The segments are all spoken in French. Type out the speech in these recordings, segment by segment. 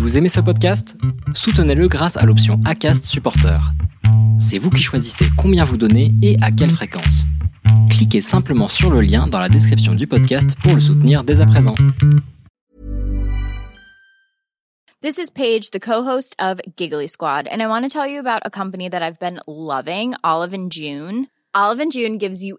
Vous aimez ce podcast? Soutenez-le grâce à l'option ACAST Supporter. C'est vous qui choisissez combien vous donnez et à quelle fréquence. Cliquez simplement sur le lien dans la description du podcast pour le soutenir dès à présent. This is Paige, the co-host of Giggly Squad, and I want to tell you about a company that I've been loving, Olive and June. Olive and June gives you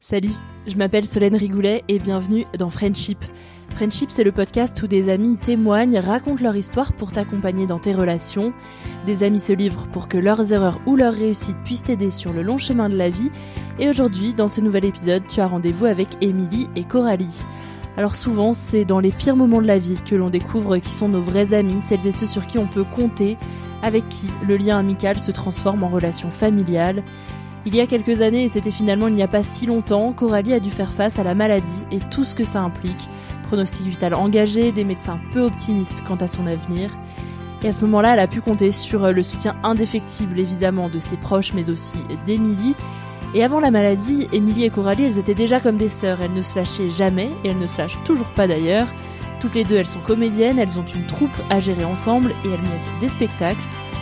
Salut, je m'appelle Solène Rigoulet et bienvenue dans Friendship. Friendship, c'est le podcast où des amis témoignent, racontent leur histoire pour t'accompagner dans tes relations. Des amis se livrent pour que leurs erreurs ou leurs réussites puissent t'aider sur le long chemin de la vie. Et aujourd'hui, dans ce nouvel épisode, tu as rendez-vous avec Émilie et Coralie. Alors souvent, c'est dans les pires moments de la vie que l'on découvre qui sont nos vrais amis, celles et ceux sur qui on peut compter, avec qui le lien amical se transforme en relation familiale. Il y a quelques années, et c'était finalement il n'y a pas si longtemps, Coralie a dû faire face à la maladie et tout ce que ça implique. Pronostic vital engagé, des médecins peu optimistes quant à son avenir. Et à ce moment-là, elle a pu compter sur le soutien indéfectible évidemment de ses proches, mais aussi d'Émilie. Et avant la maladie, Émilie et Coralie, elles étaient déjà comme des sœurs, elles ne se lâchaient jamais, et elles ne se lâchent toujours pas d'ailleurs. Toutes les deux, elles sont comédiennes, elles ont une troupe à gérer ensemble, et elles montent des spectacles.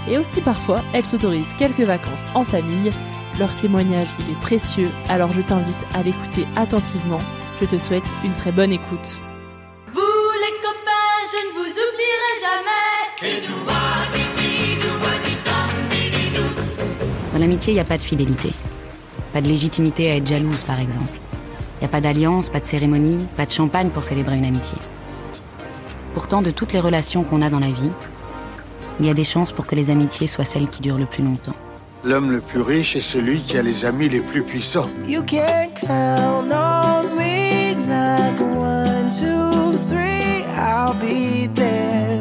Et aussi parfois, elles s'autorisent quelques vacances en famille. Leur témoignage, il est précieux, alors je t'invite à l'écouter attentivement. Je te souhaite une très bonne écoute. Vous les copains, je ne vous oublierai jamais. Dans l'amitié, il n'y a pas de fidélité. Pas de légitimité à être jalouse, par exemple. Il n'y a pas d'alliance, pas de cérémonie, pas de champagne pour célébrer une amitié. Pourtant, de toutes les relations qu'on a dans la vie, il y a des chances pour que les amitiés soient celles qui durent le plus longtemps. L'homme le plus riche est celui qui a les amis les plus puissants. You can count on me like one, two, three, I'll be there.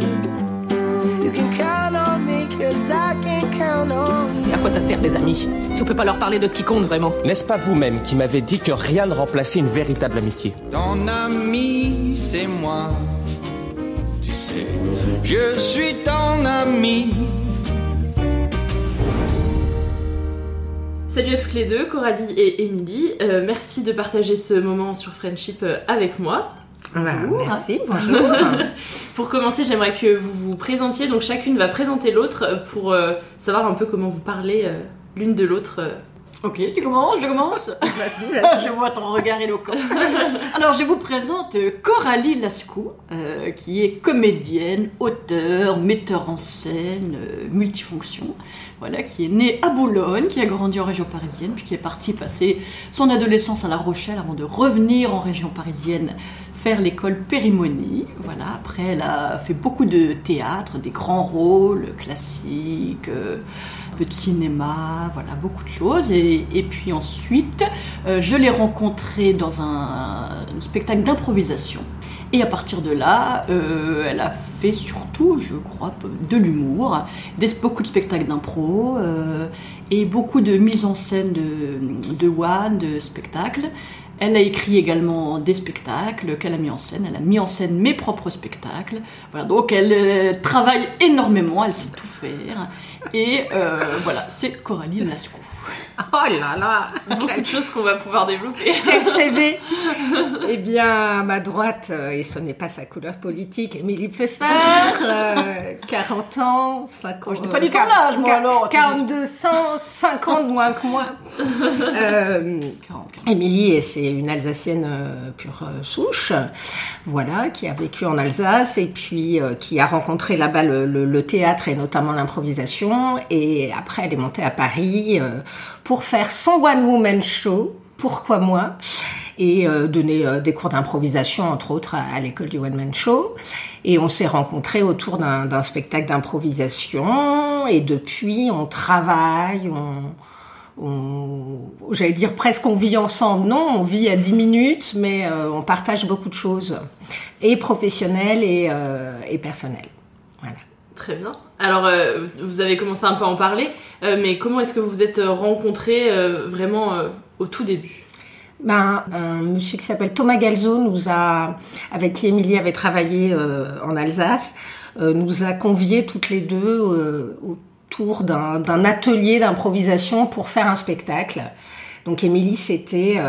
You can count on me cause I can count on you. À quoi ça sert les amis Si on peut pas leur parler de ce qui compte vraiment? N'est-ce pas vous-même qui m'avez dit que rien ne remplaçait une véritable amitié? Ton ami, c'est moi. Tu sais, je suis ton ami. Salut à toutes les deux, Coralie et Émilie. Euh, merci de partager ce moment sur Friendship euh, avec moi. Merci, bonjour. Pour commencer, j'aimerais que vous vous présentiez. Donc chacune va présenter l'autre euh, pour euh, savoir un peu comment vous parlez euh, l'une de l'autre. Ok, tu commences, je commence Vas-y, vas-y, je vois ton regard éloquent. Alors, je vous présente Coralie Lascou, euh, qui est comédienne, auteur, metteur en scène, euh, multifonction. Voilà, qui est née à Boulogne, qui a grandi en région parisienne, puis qui est partie passer son adolescence à La Rochelle avant de revenir en région parisienne faire l'école Périmonie. Voilà, après elle a fait beaucoup de théâtre, des grands rôles classiques, euh, peu de cinéma, voilà, beaucoup de choses. Et, et puis ensuite, euh, je l'ai rencontrée dans un, spectacle d'improvisation. Et à partir de là, euh, elle a fait surtout, je crois, de l'humour, beaucoup de spectacles d'impro euh, et beaucoup de mise en scène de, de one, de spectacles. Elle a écrit également des spectacles qu'elle a mis en scène. Elle a mis en scène mes propres spectacles. Voilà, donc elle travaille énormément, elle sait tout faire. Et euh, voilà, c'est Coralie Lascaux. Oh là là Beaucoup de choses qu'on va pouvoir développer. Quel CV Eh bien, à ma droite, euh, et ce n'est pas sa couleur politique, Émilie Pfeffer, euh, 40 ans, 50... Je n'ai pas dit ton âge, moi, alors. 42, 150 moins que moi. Euh, Émilie, et c'est une Alsacienne euh, pure euh, souche, voilà, qui a vécu en Alsace et puis euh, qui a rencontré là-bas le, le- le théâtre et notamment l'improvisation. Et après, elle est montée à Paris euh, pour faire son one-woman show. Pourquoi moi et euh, donner euh, des cours d'improvisation, entre autres, à, l'école du One Man Show. Et on s'est rencontrés autour d'un spectacle d'improvisation. Et depuis, on travaille, on, on- j'allais dire presque on vit ensemble. Non, on vit à 10 minutes, mais on partage beaucoup de choses, et professionnelles et personnelles. Très bien. Alors, euh, vous avez commencé un peu à en parler, euh, mais comment est-ce que vous vous êtes euh, rencontrés vraiment au tout début? Ben, un monsieur qui s'appelle Thomas Galzo nous a, avec qui Émilie avait travaillé en Alsace, nous a conviés toutes les deux autour d'un atelier d'improvisation pour faire un spectacle. Donc Émilie, c'était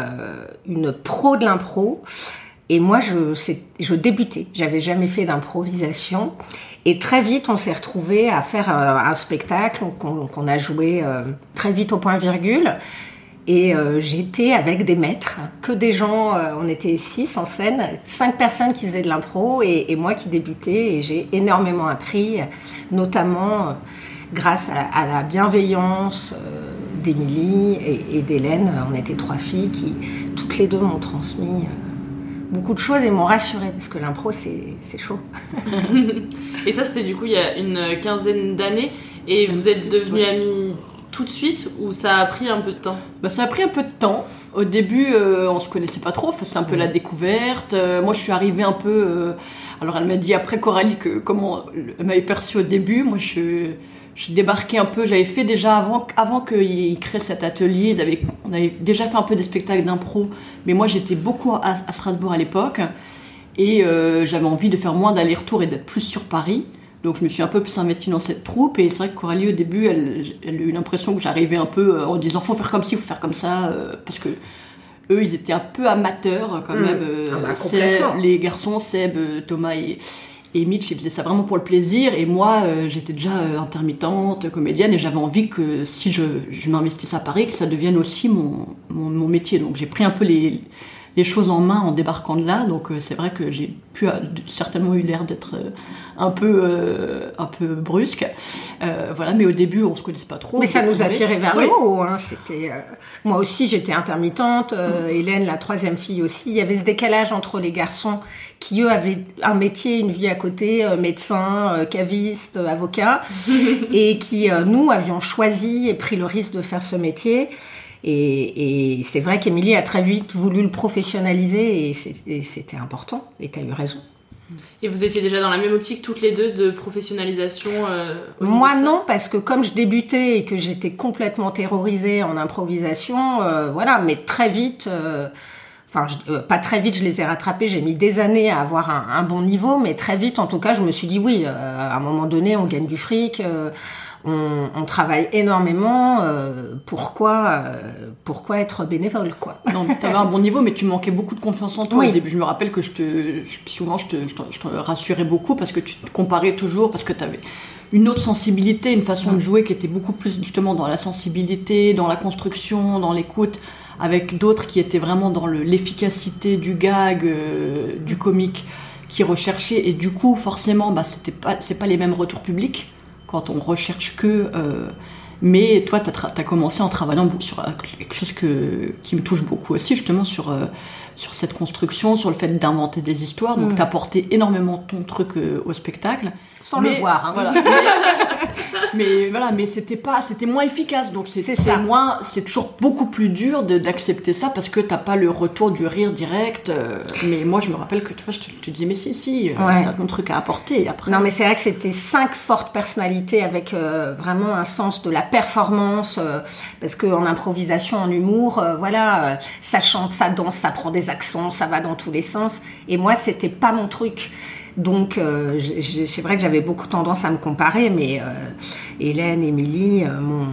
une pro de l'impro. Et moi, je, je débutais. J'avais jamais fait d'improvisation. Et très vite, on s'est retrouvés à faire euh, un spectacle qu'on qu'on a joué euh, très vite au point virgule. Et euh, j'étais avec des maîtres, que des gens, euh, on était six en scène, cinq personnes qui faisaient de l'impro et, et moi qui débutais. Et j'ai énormément appris, notamment euh, grâce à à la bienveillance d'Émilie et, et d'Hélène. On était trois filles qui, toutes les deux, m'ont transmis beaucoup de choses et m'ont rassurée parce que l'impro, c'est c'est chaud. Et ça, c'était du coup il y a une quinzaine d'années, et vous êtes devenus amis tout de suite, ou ça a pris un peu de temps? Bah, ça a pris un peu de temps. Au début, euh, on se connaissait pas trop, c'était un peu la découverte. Euh, moi, je suis arrivée un peu. euh, alors, elle m'a dit après Coralie que comment elle m'avait perçue au début. Moi, je j'ai débarqué un peu. J'avais fait déjà avant avant qu'ils créent cet atelier. Ils avaient, on avait déjà fait un peu des spectacles d'impro, mais moi, j'étais beaucoup à, à Strasbourg à l'époque et euh, j'avais envie de faire moins d'allers-retours et d'être plus sur Paris. Donc je me suis un peu plus investie dans cette troupe et c'est vrai que Coralie au début elle, elle a eu l'impression que j'arrivais un peu euh, en disant faut faire comme ci, faut faire comme ça euh, parce que eux ils étaient un peu amateurs quand Mm. même. euh, Ah bah, Seb- les garçons, Seb, Thomas et, et Mitch ils faisaient ça vraiment pour le plaisir et moi euh, j'étais déjà euh, intermittente, comédienne et j'avais envie que si je, je m'investisse à Paris que ça devienne aussi mon, mon, mon métier. Donc j'ai pris un peu les les choses en main en débarquant de là. Donc euh, c'est vrai que j'ai pu certainement eu l'air d'être un peu un peu brusque. Voilà, mais au début on se connaissait pas trop. Mais ça nous a découvrait. tiré vers Oui. le haut. Hein. C'était moi aussi j'étais intermittente. euh, Hélène, la troisième fille aussi. Il y avait ce décalage entre les garçons qui eux avaient un métier, une vie à côté, euh, médecin, euh, caviste, euh, avocat, et qui nous avions choisi et pris le risque de faire ce métier. Et, et c'est vrai qu'Émilie a très vite voulu le professionnaliser et c'était important. Et tu as eu raison. Et vous étiez déjà dans la même optique toutes les deux de professionnalisation euh, Moi non, parce que comme je débutais et que j'étais complètement terrorisée en improvisation, euh, voilà, mais très vite, euh, enfin je- euh, pas très vite, je les ai rattrapés, j'ai mis des années à avoir un, un bon niveau, mais très vite, en tout cas, je me suis dit oui, euh, à un moment donné, on gagne du fric, euh, on, on travaille énormément, euh, pourquoi, euh, pourquoi être bénévole, quoi? Non, tu avais un bon niveau, mais tu manquais beaucoup de confiance en toi Oui. au début. Je me rappelle que je te, je- souvent je te, je te, je te rassurais beaucoup parce que tu te comparais toujours, parce que tu avais une autre sensibilité, une façon de jouer qui était beaucoup plus justement dans la sensibilité, dans la construction, dans l'écoute, avec d'autres qui étaient vraiment dans le- l'efficacité du gag, euh, du comique, qui recherchaient. Et du coup, forcément, bah, c'était pas, c'est pas les mêmes retours publics quand on recherche que. euh, mais toi, tu as, commencé en travaillant sur euh, quelque chose que, qui me touche beaucoup aussi, justement, sur, euh, sur cette construction, sur le fait d'inventer des histoires. Donc, Mm. tu as porté énormément ton truc euh, au spectacle. sans le voir. hein. Voilà. mais, mais voilà, mais c'était pas, c'était moins efficace. Donc c'est moins, c'est toujours beaucoup plus dur de- d'accepter ça parce que t'as pas le retour du rire direct. euh, mais moi, je me rappelle que tu vois, je te, disais mais si si, euh, Ouais. t'as ton truc à apporter. Et après, Non, mais c'est vrai que c'était cinq fortes personnalités avec euh, vraiment un sens de la performance, euh, parce que en improvisation, en humour, voilà, ça chante, ça danse, ça prend des accents, ça va dans tous les sens. Et moi, c'était pas mon truc. Donc, euh, c'est vrai que j'avais beaucoup tendance à me comparer, mais euh, Hélène, Émilie euh, m'ont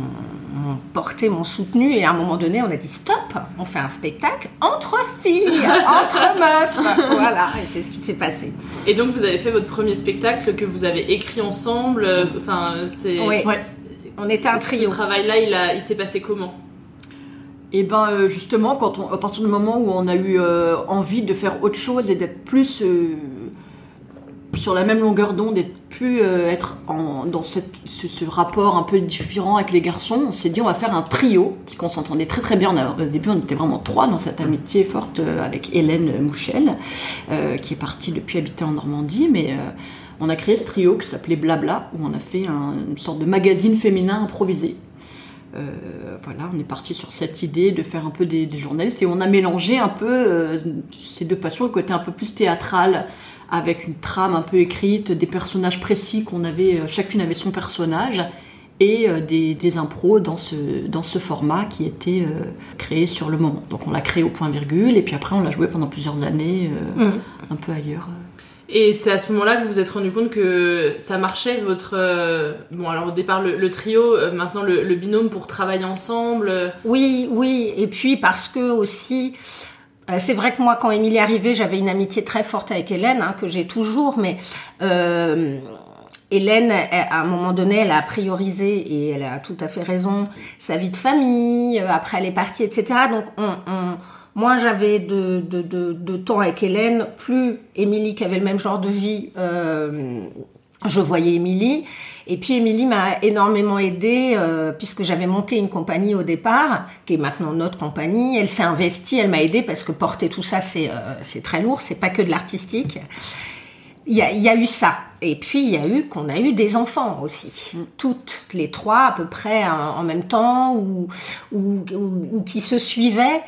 porté, m'ont soutenu, et à un moment donné, on a dit stop, on fait un spectacle entre filles, entre meufs, voilà, et c'est ce qui s'est passé. Et donc vous avez fait votre premier spectacle que vous avez écrit ensemble. Enfin, c'est. Oui. Ouais. On était un trio. Ce travail-là, il, a, il s'est passé comment? Et ben justement, quand on, à partir du moment où on a eu euh, envie de faire autre chose et d'être plus euh, sur la même longueur d'onde, et plus euh, être en, dans cette, ce, ce rapport un peu différent avec les garçons, on s'est dit on va faire un trio, puisqu'on s'entendait très très bien. Au début, on était vraiment trois dans cette amitié forte euh, avec Hélène Mouchel, euh, qui est partie depuis habiter en Normandie, mais euh, on a créé ce trio qui s'appelait Blabla, où on a fait un- une sorte de magazine féminin improvisé. Euh, voilà, on est parti sur cette idée de faire un peu des, des journalistes et on a mélangé un peu euh, ces deux passions, le côté un peu plus théâtral avec une trame un peu écrite, des personnages précis qu'on avait, euh, chacune avait son personnage et euh, des, des impros dans ce, dans ce format qui était euh, créé sur le moment. Donc on l'a créé au point virgule et puis après on l'a joué pendant plusieurs années euh, Mm. un peu ailleurs. Et c'est à ce moment-là que vous vous êtes rendu compte que ça marchait votre euh, bon alors au départ le, le trio, euh, maintenant le, le binôme pour travailler ensemble. euh, Oui, oui, et puis parce que aussi, euh, c'est vrai que moi, quand Émilie est arrivée, j'avais une amitié très forte avec Hélène, hein, que j'ai toujours, mais euh, Hélène, à un moment donné, elle a priorisé, et elle a tout à fait raison, sa vie de famille, euh, après elle est partie, etc. Donc, on, on- moins j'avais de, de, de, de temps avec Hélène, plus Émilie, qui avait le même genre de vie, euh, je voyais Émilie. Et puis Émilie m'a énormément aidée euh, puisque j'avais monté une compagnie au départ, qui est maintenant notre compagnie. Elle s'est investie, elle m'a aidée parce que porter tout ça c'est euh, c'est très lourd, c'est pas que de l'artistique. Il y, a, il y a eu ça. Et puis il y a eu qu'on a eu des enfants aussi, toutes les trois à peu près en, en même temps ou, ou, ou- ou qui se suivaient.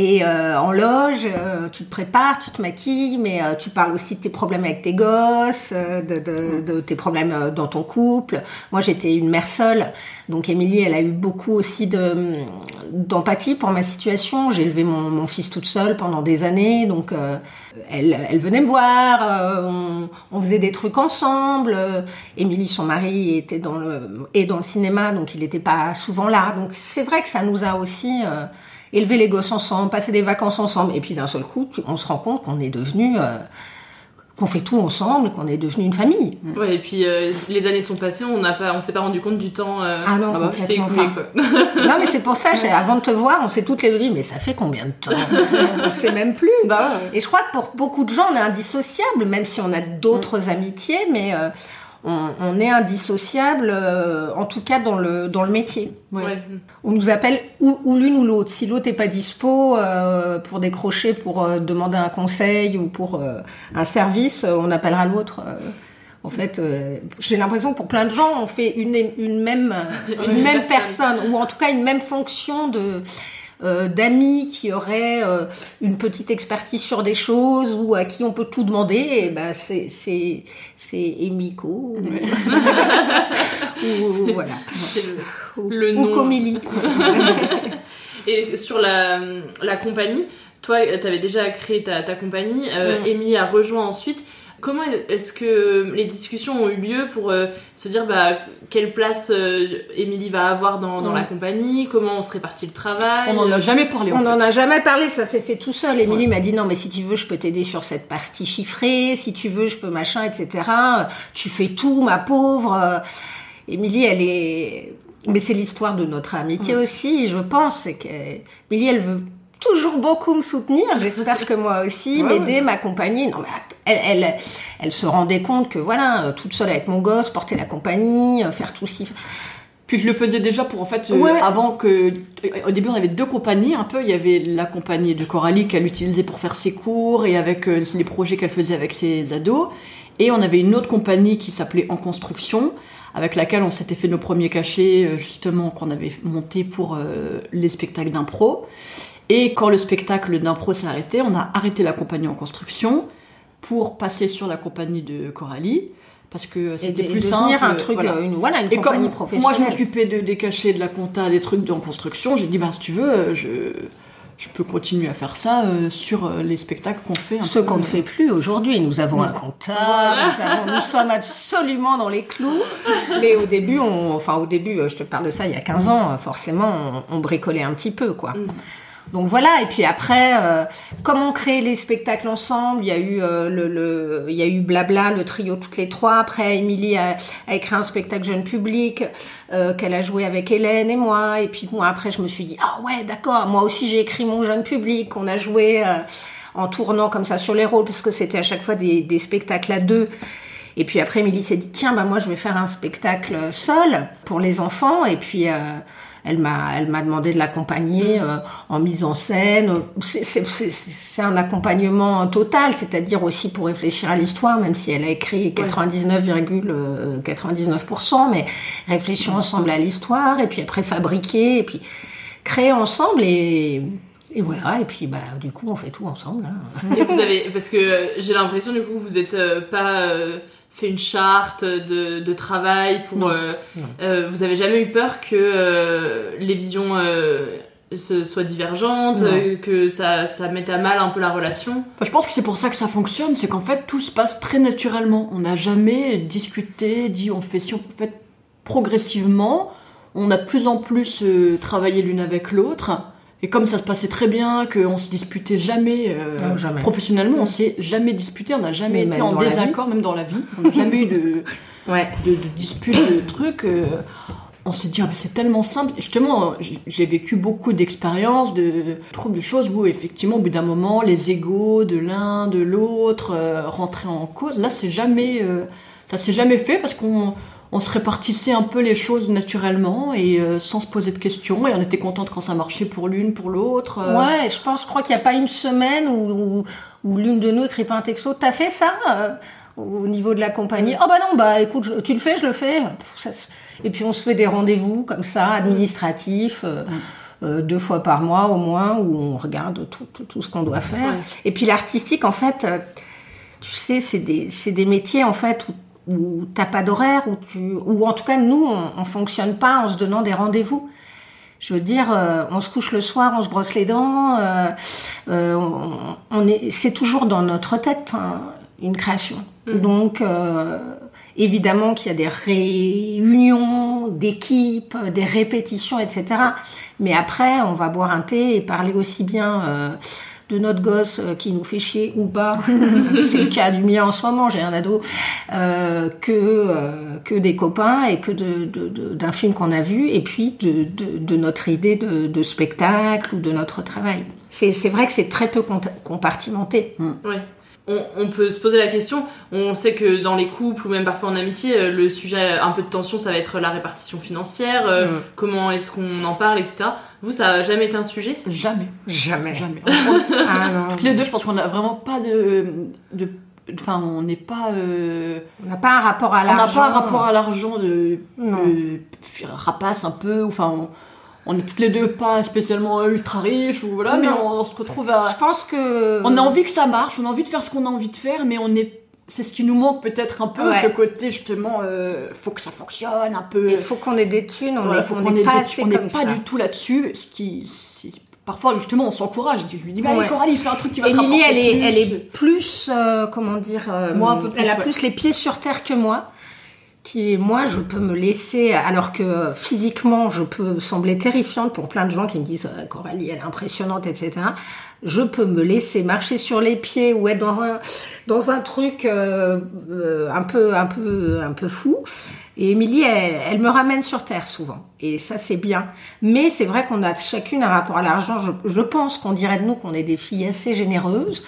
Et euh, en loge, euh, tu te prépares, tu te maquilles, mais euh, tu parles aussi de tes problèmes avec tes gosses, euh, de, de, de tes problèmes dans ton couple. Moi, j'étais une mère seule, donc Émilie, elle a eu beaucoup aussi de d'empathie pour ma situation. J'ai élevé mon, mon fils toute seule pendant des années, donc elle, elle venait me voir, on, on faisait des trucs ensemble. Émilie, son mari, était dans le est dans le cinéma, donc il n'était pas souvent là. Donc c'est vrai que ça nous a aussi élevé les gosses ensemble, passé des vacances ensemble, et puis d'un seul coup, tu- on se rend compte qu'on est devenu euh, qu'on fait tout ensemble, qu'on est devenu une famille. Ouais, et puis euh, les années sont passées, on n'a pas, on s'est pas rendu compte du temps euh, Ah non, s'est complètement écoulé quoi. Non, mais c'est pour ça, avant de te voir, on s'est toutes les deux dit, mais ça fait combien de temps? On sait même plus. Bah Et je crois que pour beaucoup de gens, on est indissociable, même si on a d'autres amitiés, mais euh, on, on est indissociable, euh, en tout cas dans le, dans le métier. Ouais. On nous appelle ou, ou l'une ou l'autre. Si l'autre n'est pas dispo euh, pour décrocher, pour euh, demander un conseil ou pour euh, un service, euh, on appellera l'autre. euh. En fait, euh, j'ai l'impression que pour plein de gens, on fait une, une même, une même personne. personne, ou en tout cas une même fonction de euh, d'amis qui auraient euh, une petite expertise sur des choses ou à qui on peut tout demander. Et ben c'est c'est c'est Emiko ou, ou- voilà le, ou, le ou. Et sur la, la compagnie, toi, tu avais déjà créé ta, ta compagnie, euh. Émilie a rejoint ensuite. Comment est-ce que les discussions ont eu lieu pour euh, se dire bah, quelle place euh, Émilie va avoir dans, dans la compagnie, comment on se répartit le travail? On n'en a jamais parlé. On n'en a jamais parlé, ça s'est fait tout seul. Émilie m'a dit non, mais si tu veux, je peux t'aider sur cette partie chiffrée. Si tu veux, je peux machin, etc. Tu fais tout, ma pauvre. Émilie, elle est. Mais c'est l'histoire de notre amitié aussi, je pense. C'est qu'Émilie, elle veut toujours beaucoup me soutenir. J'espère que moi aussi, Ouais, m'aider, m'accompagner. Non, mais elle, elle, elle se rendait compte que voilà, euh, toute seule avec mon gosse, porter la compagnie, euh, faire tout ci. Puis je le faisais déjà pour en fait euh, avant que au début on avait deux compagnies un peu il y avait la compagnie de Coralie qu'elle utilisait pour faire ses cours et avec euh, les projets qu'elle faisait avec ses ados Et on avait une autre compagnie qui s'appelait En Construction, avec laquelle on s'était fait nos premiers cachets, justement, qu'on avait monté pour euh, les spectacles d'impro. Et quand le spectacle d'impro s'est arrêté, on a arrêté la compagnie En Construction pour passer sur la compagnie de Coralie. Parce que c'était plus simple. un truc, voilà. une- voilà, une Et compagnie comme professionnelle. Moi, je m'occupais de, des cachets, de la compta, des trucs en construction. J'ai dit, bah, si tu veux, euh, je, je peux continuer à faire ça euh, sur euh, les spectacles qu'on fait. un Ce qu'on ne fait plus aujourd'hui. Nous avons un comptable, nous, sommes absolument dans les clous. Mais au début, on, enfin au début, je te parle de ça il y a 15 ans, forcément, on, on bricolait un petit peu, quoi. Donc voilà, et puis après, euh, comme on crée les spectacles ensemble, il y a eu euh, le, le, il y a eu Blabla, le trio toutes les trois. Après, Émilie a, écrit un spectacle jeune public euh, qu'elle a joué avec Hélène et moi. Et puis moi, après, je me suis dit, ah ouais, d'accord. Moi aussi, j'ai écrit mon jeune public. On a joué euh, en tournant comme ça sur les rôles, parce que c'était à chaque fois des, spectacles à deux. Et puis après, Émilie s'est dit, tiens, bah moi, je vais faire un spectacle seul pour les enfants. Et puis, elle m'a, elle m'a demandé de l'accompagner euh, en mise en scène. C'est, un accompagnement total, c'est-à-dire aussi pour réfléchir à l'histoire, même si elle a écrit 99,99%, mais réfléchir ensemble à l'histoire, et puis après fabriquer, et puis créer ensemble, et, et voilà. Et puis, bah, du coup, on fait tout ensemble. hein. Et vous avez, parce que j'ai l'impression du coup vous êtes euh, pas euh, fait une charte de, de travail pour. Non. euh, Non. euh, vous avez jamais eu peur que euh, les visions euh, se- soient divergentes, euh, que ça, ça mette à mal un peu la relation? Bah, Je pense que c'est pour ça que ça fonctionne, c'est qu'en fait tout se passe très naturellement. On n'a jamais discuté, dit on fait si on fait progressivement. On a de plus en plus euh, travaillé l'une avec l'autre. Et comme ça se passait très bien, qu'on se disputait jamais, euh, Non, jamais. professionnellement, on s'est jamais disputé, on n'a jamais Mais été en désaccord, même dans la vie. On n'a jamais eu de, Ouais. de, de disputes, de trucs. euh, on s'est dit, ah, c'est tellement simple. Et justement, j'ai- vécu beaucoup d'expériences, de, de troubles, de choses où, effectivement, au bout d'un moment, les égaux de l'un, de l'autre euh, rentraient en cause. Là, c'est jamais, euh, ça s'est jamais fait parce qu'on on se répartissait un peu les choses naturellement et euh, sans se poser de questions. Et on était contente quand ça marchait pour l'une, pour l'autre. euh. Ouais, je pense, je crois qu'il n'y a pas une semaine où, où, où l'une de nous écrit pas un texto. T'as fait ça euh, au niveau de la compagnie? Oh bah non, bah écoute, je- tu le fais, je le fais. Et puis on se fait des rendez-vous comme ça, administratifs. euh, deux fois par mois au moins où on regarde tout, tout, tout ce qu'on doit faire. Et puis l'artistique, en fait, tu sais, c'est des, c'est des métiers en fait où, où t'as pas d'horaire, où tu, ou en tout cas nous, on, on fonctionne pas en se donnant des rendez-vous. Je veux dire, euh, on se couche le soir, on se brosse les dents, euh, euh, on, on est, c'est toujours dans notre tête hein, une création. Donc euh, évidemment qu'il y a des réunions d'équipes, des répétitions, etc. Mais après, on va boire un thé et parler aussi bien. Euh, de notre gosse euh, qui nous fait chier ou pas, c'est le cas du mien en ce moment, j'ai un ado, euh, que, euh, que des copains et que de, de- de- d'un film qu'on a vu et puis de, de, de notre idée de, de spectacle ou de notre travail. C'est, c'est vrai que c'est très peu compartimenté. Ouais. On, on peut se poser la question. On sait que dans les couples ou même parfois en amitié, euh, le sujet un peu de tension, ça va être la répartition financière. euh, Mm. Comment est-ce qu'on en parle, etc. Vous, ça a jamais été un sujet? Jamais. Jamais. Jamais. Ah non. Toutes les deux, je pense qu'on n'a vraiment pas de. de Enfin, on n'est pas. euh, On n'a pas un rapport à on n'a l'argent. pas un rapport à l'argent de, rapace un peu. Enfin, on, on est toutes les deux pas spécialement ultra riches ou voilà, mais on, on se retrouve à. Je pense que. On a envie que ça marche, on a envie de faire ce qu'on a envie de faire, mais on est. C'est ce qui nous manque peut-être un peu, Ouais. ce côté justement, euh, faut que ça fonctionne un peu. Il faut qu'on ait des thunes, on Voilà, est- n'est pas des- assez on n'est comme pas ça. du tout là-dessus, ce qui, parfois justement on s'encourage. Je lui dis, bah, allez, Ouais. Coralie, fais un truc qui va te Émilie, rapporter elle est, plus. elle est plus, euh, comment dire, euh, Moi, un peu plus, elle a ouais. plus les pieds sur terre que moi. Qui, moi, je peux me laisser, alors que physiquement, je peux sembler terrifiante pour plein de gens qui me disent euh, Coralie, elle est impressionnante, etc. Je peux me laisser marcher sur les pieds ou être dans un dans un truc euh, euh, un peu un peu un peu fou. Et Émilie, elle, elle me ramène sur terre souvent. Et ça, c'est bien. Mais c'est vrai qu'on a chacune un rapport à l'argent. Je, je pense qu'on dirait de nous qu'on est des filles assez généreuses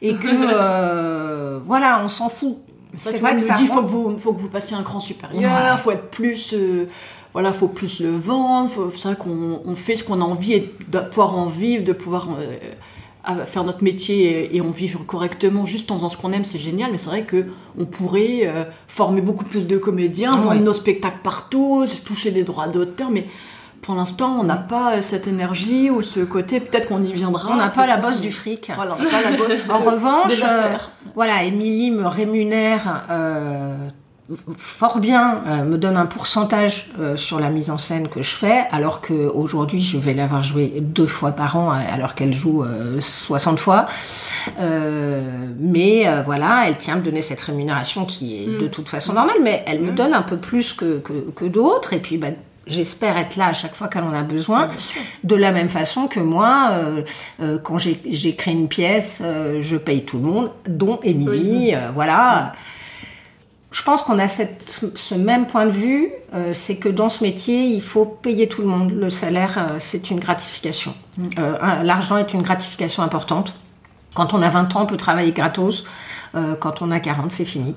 et que euh, voilà, on s'en fout. C'est vrai que me ça dit, faut que vous, faut que vous passiez un cran supérieur, Ouais. faut être plus, euh, voilà, faut plus le vendre, c'est vrai qu'on on fait ce qu'on a envie et de pouvoir en vivre, de pouvoir euh, à faire notre métier et, et on vit correctement juste en faisant ce qu'on aime, c'est génial. Mais c'est vrai que on pourrait euh, former beaucoup plus de comédiens, Ah vendre ouais. nos spectacles partout, toucher les droits d'auteur, mais pour l'instant, on n'a pas euh, cette énergie ou ce côté. Peut-être qu'on y viendra. On n'a pas la bosse du fric. Voilà, on n'a pas la bosse. En revanche, euh, voilà, Émilie me rémunère euh, fort bien, euh, me donne un pourcentage euh, sur la mise en scène que je fais, alors que aujourd'hui je vais l'avoir joué deux fois par an, alors qu'elle joue euh, 60 fois. Euh, mais euh, voilà, elle tient à me donner cette rémunération qui est de toute façon normale, mais elle me donne un peu plus que, que, que d'autres, et puis bah, J'espère être là à chaque fois qu'elle en a besoin. De la même façon que moi, euh, euh, quand j'écris une pièce, euh, je paye tout le monde, dont Émilie. euh, voilà. Je pense qu'on a cette, ce même point de vue, euh, c'est que dans ce métier, il faut payer tout le monde. Le salaire, euh, c'est une gratification. Euh, un- L'argent est une gratification importante. Quand on a 20 ans, on peut travailler gratos. Euh, quand on a 40, c'est fini.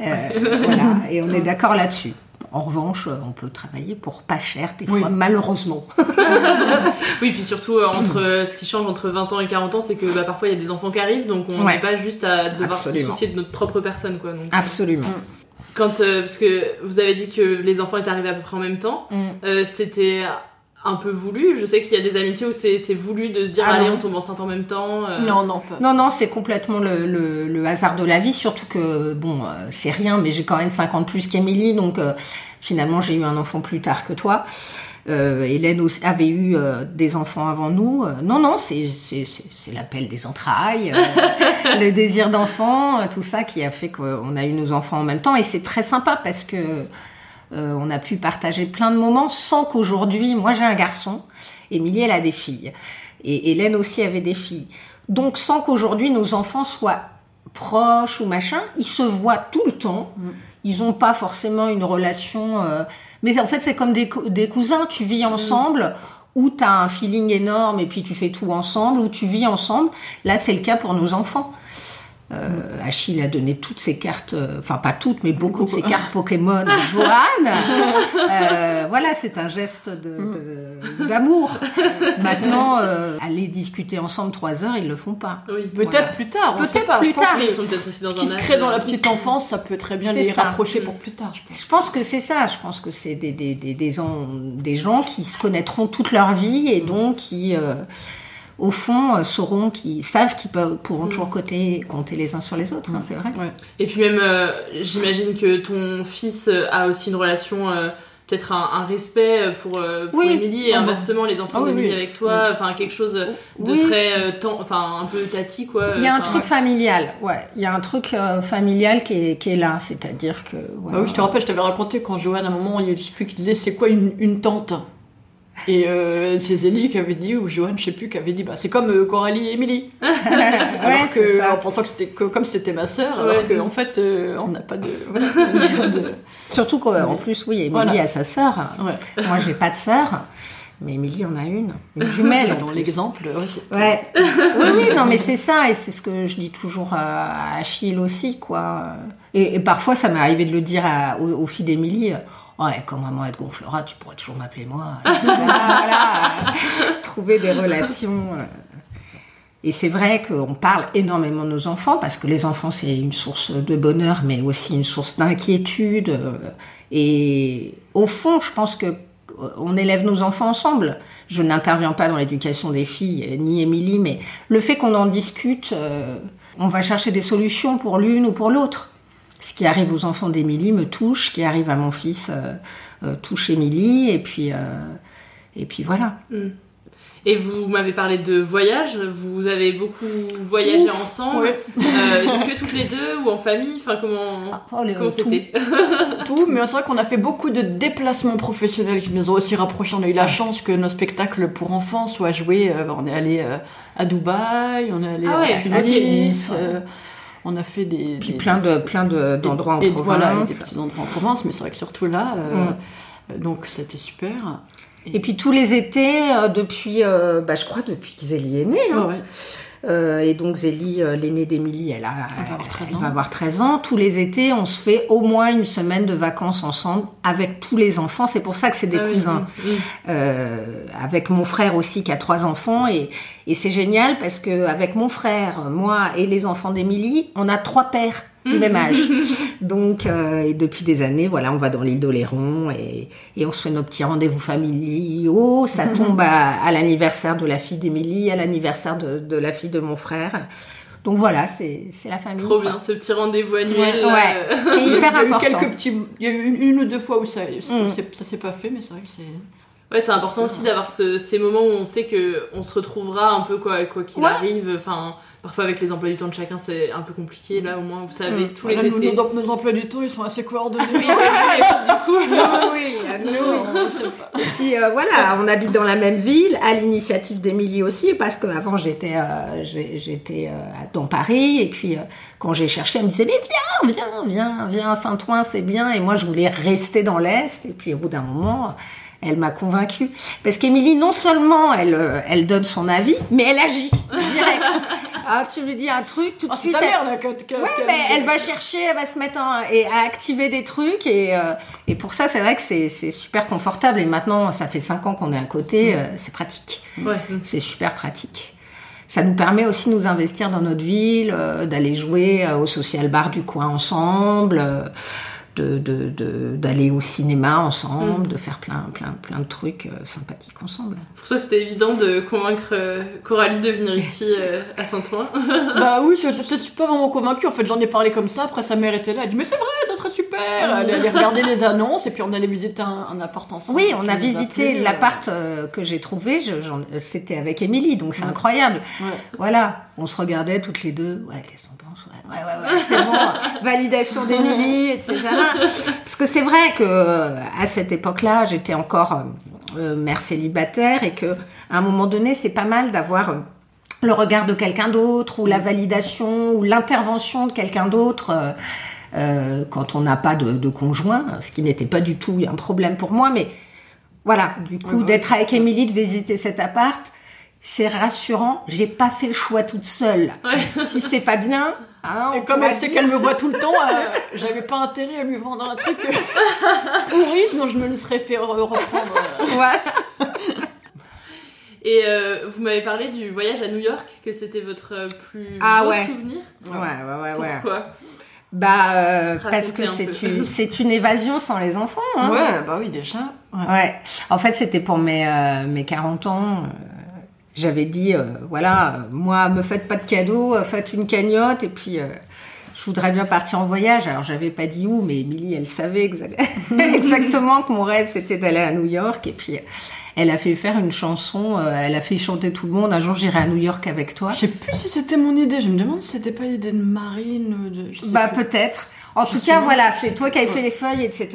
Euh, voilà, et on est d'accord là-dessus. En revanche, euh, on peut travailler pour pas cher, des fois, malheureusement. Oui, puis surtout, euh, entre euh, ce qui change entre 20 ans et 40 ans, c'est que bah, parfois il y a des enfants qui arrivent, donc on n'est Ouais. pas juste à devoir se soucier de notre propre personne. Quoi, donc. Absolument. Quand, euh, parce que vous avez dit que les enfants étaient arrivés à peu près en même temps, Mm. euh, c'était un peu voulu. Je sais qu'il y a des amitiés où c'est c'est voulu de se dire Ah allez, on tombe enceinte en même temps. euh. Non, non, pas. Non, non, c'est complètement le, le- le hasard de la vie, surtout que, bon, euh, c'est rien, mais j'ai quand même 50 plus qu'Émilie, donc euh, finalement j'ai eu un enfant plus tard que toi. Euh, Hélène aussi avait eu euh, des enfants avant nous. Euh, non, non, c'est c'est- c'est- c'est l'appel des entrailles, euh, le désir d'enfant, tout ça qui a fait qu'on a eu nos enfants en même temps. Et c'est très sympa parce que euh, on a pu partager plein de moments sans qu'aujourd'hui, moi j'ai un garçon, Émilie elle a des filles, et Hélène aussi avait des filles. Donc sans qu'aujourd'hui nos enfants soient proches ou machin, ils se voient tout le temps. Ils n'ont pas forcément une relation. euh, Mais en fait, c'est comme des, cou- des cousins. Tu vis ensemble, ou tu as un feeling énorme et puis tu fais tout ensemble, ou tu vis ensemble. Là, c'est le cas pour nos enfants. Euh, Achille a donné toutes ses cartes, euh, enfin pas toutes, mais beaucoup de ses cartes Pokémon à Joanne. Euh, voilà, c'est un geste de- de- d'amour. Maintenant, euh, aller discuter ensemble trois heures, ils le font pas. Oui, Peut-être Voilà. plus tard. Peut-être plus Je tard. Ils sont peut-être aussi dans ce un qui se crée dans euh, la petite enfance, ça peut très bien les ça. rapprocher pour plus tard. Je pense. Je pense que c'est ça. Je pense que c'est des, des, des, des, gens, des gens qui se connaîtront toute leur vie et donc qui, euh, au fond, euh, sauront, qui savent qu'ils peuvent, pourront toujours compter, compter les uns sur les autres. hein, c'est vrai. Et puis même, euh, j'imagine que ton fils euh, a aussi une relation, euh, peut-être un, un respect pour, euh, pour Oui. Émilie et Ah inversement les enfants Ah oui, d'Émilie oui. avec toi, enfin quelque chose de Oui. très euh, enfin un peu tati quoi. Il y a un truc familial, ouais. Il y a un truc euh, familial qui est, qui est là. C'est-à-dire que. voilà. Bah oui, je te rappelle, je t'avais raconté quand Johan, à un moment, il y a plus qui disait c'est quoi une, une tante? Et euh, c'est Zélie qui avait dit, ou Johan, je sais plus, qui avait dit bah c'est comme euh, Coralie et Émilie. alors que, en pensant que c'était comme c'était ma sœur, Ouais. alors qu'en fait, euh, on n'a pas de. voilà, de- Surtout qu'en plus, oui, Émilie Voilà. a sa sœur. Ouais. Moi, j'ai pas de sœur, mais Émilie en a une, une jumelle. en Dans l'exemple, ouais, Ouais. oui, oui, non, mais c'est ça, et c'est ce que je dis toujours à à Achille aussi, quoi. Et, et parfois, ça m'est arrivé de le dire à- aux, aux filles d'Émilie. Ouais, quand maman elle te gonflera, tu pourrais toujours m'appeler moi. voilà, voilà, trouver des relations. euh. Et c'est vrai qu'on parle énormément de nos enfants, parce que les enfants, c'est une source de bonheur, mais aussi une source d'inquiétude. euh, Et au fond, je pense que euh, on élève nos enfants ensemble. Je n'interviens pas dans l'éducation des filles, ni Émilie, mais le fait qu'on en discute, on va chercher des solutions pour l'une ou pour l'autre. Ce qui arrive aux enfants d'Émilie me touche, ce qui arrive à mon fils euh, euh, touche Émilie, et puis, euh, et puis voilà. hmm. Et vous m'avez parlé de voyage, vous avez beaucoup voyagé Ouf, ensemble, ouais. euh, que toutes les deux ou en famille, enfin comment, Oh, le- comment c'était tout, mais c'est vrai qu'on a fait beaucoup de déplacements professionnels qui nous ont aussi rapprochés. On a eu la chance que nos spectacles pour enfants soient joués. on est allé à Dubaï, on est allé Ah ouais, à Tunis, on a fait des, Puis des- plein de plein de- d'endroits en et, province. Voilà, et des petits endroits en province, mais c'est vrai que surtout là, euh, Mm. euh, donc c'était super. Et puis tous les étés, euh, depuis, bah, je crois depuis Zélie est née. hein. Ouais. Euh, et donc Zélie, euh, l'aînée d'Émilie, elle, a, Elle va avoir 13 elle ans. va avoir 13 ans. Tous les étés, on se fait au moins une semaine de vacances ensemble avec tous les enfants. C'est pour ça que c'est des Ah cousins. Euh, avec mon frère aussi qui a trois enfants. Et, et c'est génial parce que avec mon frère, moi et les enfants d'Émilie, on a trois pères du même âge. Donc, euh, et depuis des années, voilà, on va dans l'île d'Oléron et, et on se fait nos petits rendez-vous familiaux. Ça tombe à, à l'anniversaire de la fille d'Émilie, à l'anniversaire de, de la fille de mon frère. Donc voilà, c'est c'est la famille. Trop quoi. bien, ce petit rendez-vous annuel. Ouais, euh, c'est Il y a hyper eu important. quelques petits. Il y a eu une, une ou deux fois où ça, ça, Mm. c'est- ça s'est pas fait, mais c'est vrai que c'est. Ouais, c'est important aussi d'avoir ce- ces moments où on sait que on se retrouvera un peu quoi quoi qu'il Ouais. arrive. Enfin, parfois avec les emplois du temps de chacun, c'est un peu compliqué. Là, au moins, vous savez, Mm. tous les Voilà, étés. nos, emplois du temps, ils sont assez coordonnés. Oui, du coup, oui, à nous, on sait pas. Et puis euh, voilà, on habite dans la même ville, à l'initiative d'Émilie aussi, parce qu'avant j'étais euh, j'ai- j'étais euh, dans Paris, et puis euh, quand j'ai cherché, elle me disait mais viens, viens, viens, viens à Saint-Ouen, c'est bien, et moi je voulais rester dans l'Est, et puis au bout d'un moment, elle m'a convaincue. Parce qu'Émilie, non seulement elle, euh, elle donne son avis, mais elle agit direct. Ah, tu lui dis un truc, tout de c'est suite. ta elle- mère, là, que- que- Ouais, que- mais elle va chercher, elle va se mettre en- et à activer des trucs et, euh, et pour ça c'est vrai que c'est super confortable et maintenant ça fait cinq ans qu'on est à côté, euh, c'est pratique, ouais. c'est super pratique. Ça nous permet aussi de nous investir dans notre ville, euh, d'aller jouer au social bar du coin ensemble, euh, de de- de- d'aller au cinéma ensemble, de faire plein plein plein de trucs euh, sympathiques ensemble. Pour toi, c'était évident de convaincre euh, Coralie de venir ici euh, à Saint-Ouen. Bah oui, je, je, suis pas vraiment convaincue. En fait, j'en ai parlé comme ça. Après, sa mère était là. Elle dit Mais c'est vrai, ça serait super. Elle allait regarder les annonces et puis on allait visiter un, un appart ensemble. Oui, on a visité l'appart que j'ai trouvé. C'était avec Émilie, donc c'est incroyable. Ouais. Voilà, on se regardait toutes les deux. Ouais, qu'est-ce qu'on pense Ouais, ouais, ouais, ouais, c'est bon. Validation d'Émilie, etc. Parce que c'est vrai que euh, à cette époque-là, j'étais encore euh, euh, mère célibataire et que à un moment donné, c'est pas mal d'avoir euh, le regard de quelqu'un d'autre ou la validation ou l'intervention de quelqu'un d'autre. euh, euh, quand on n'a pas de, de conjoint, ce qui n'était pas du tout un problème pour moi, mais voilà, du coup, d'être avec Émilie, de visiter cet appart, c'est rassurant. J'ai pas fait le choix toute seule. Si c'est pas bien, hein, on comme elle sait qu'elle me voit tout le temps, euh, j'avais pas intérêt à lui vendre un truc euh, pourri, sinon je me le serais fait re- reprendre. euh. Voilà. Et euh, vous m'avez parlé du voyage à New York, que c'était votre plus Ah beau ouais. souvenir. Ouais, ouais, ouais, ouais. Pourquoi? Bah, euh, parce que un c'est une, c'est une évasion sans les enfants. Hein. Ouais, bah oui, déjà. Ouais. Ouais. En fait, c'était pour mes, euh, mes 40 ans. J'avais dit, euh, voilà, euh, moi, me faites pas de cadeaux, euh, faites une cagnotte, et puis euh, je voudrais bien partir en voyage. Alors, j'avais pas dit où, mais Émilie, elle savait exa- exactement que mon rêve, c'était d'aller à New York. Et puis, elle a fait faire une chanson, euh, elle a fait chanter tout le monde. Un jour, j'irai à New York avec toi. Je sais plus si c'était mon idée, je me demande si c'était pas l'idée de Marine ou de. Bah peut-être. En Je tout cas, voilà, c'est toi qui avais fait les feuilles, etc.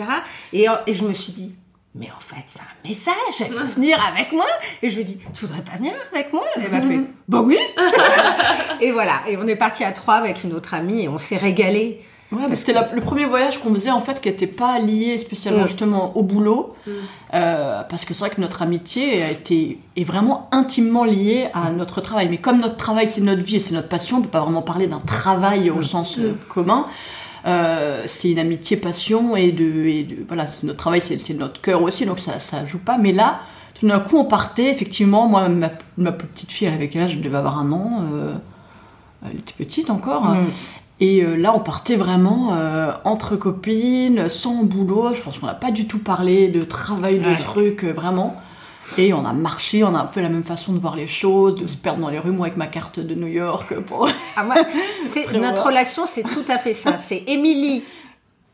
Et, et je me suis dit, mais en fait, c'est un message, elle veut venir avec moi. Et je lui dit, tu voudrais pas venir avec moi? Elle m'a fait, bah oui. et voilà, et on est parti à trois avec une autre amie et on s'est régalé. Ouais, mais c'était la- le premier voyage qu'on faisait en fait qui n'était pas lié spécialement Mm. justement au boulot, Euh, parce que c'est vrai que notre amitié a été est vraiment intimement liée à notre travail. Mais comme notre travail c'est notre vie et c'est notre passion, on peut pas vraiment parler d'un travail au sens euh, commun. Euh, c'est une amitié passion et de, et de voilà c'est notre travail c'est notre cœur aussi donc ça ça joue pas mais là tout d'un coup on partait effectivement moi ma, ma plus petite fille elle avait quel âge? Elle devait avoir un an euh, elle était petite encore Mm. et euh, là, on partait vraiment euh, entre copines, sans boulot. Je pense qu'on n'a pas du tout parlé de travail, de Ouais. trucs, vraiment. Et on a marché, on a un peu la même façon de voir les choses, de se perdre dans les rues, moi avec ma carte de New York. Pour... Ah, moi, notre relation, c'est tout à fait ça. C'est Émilie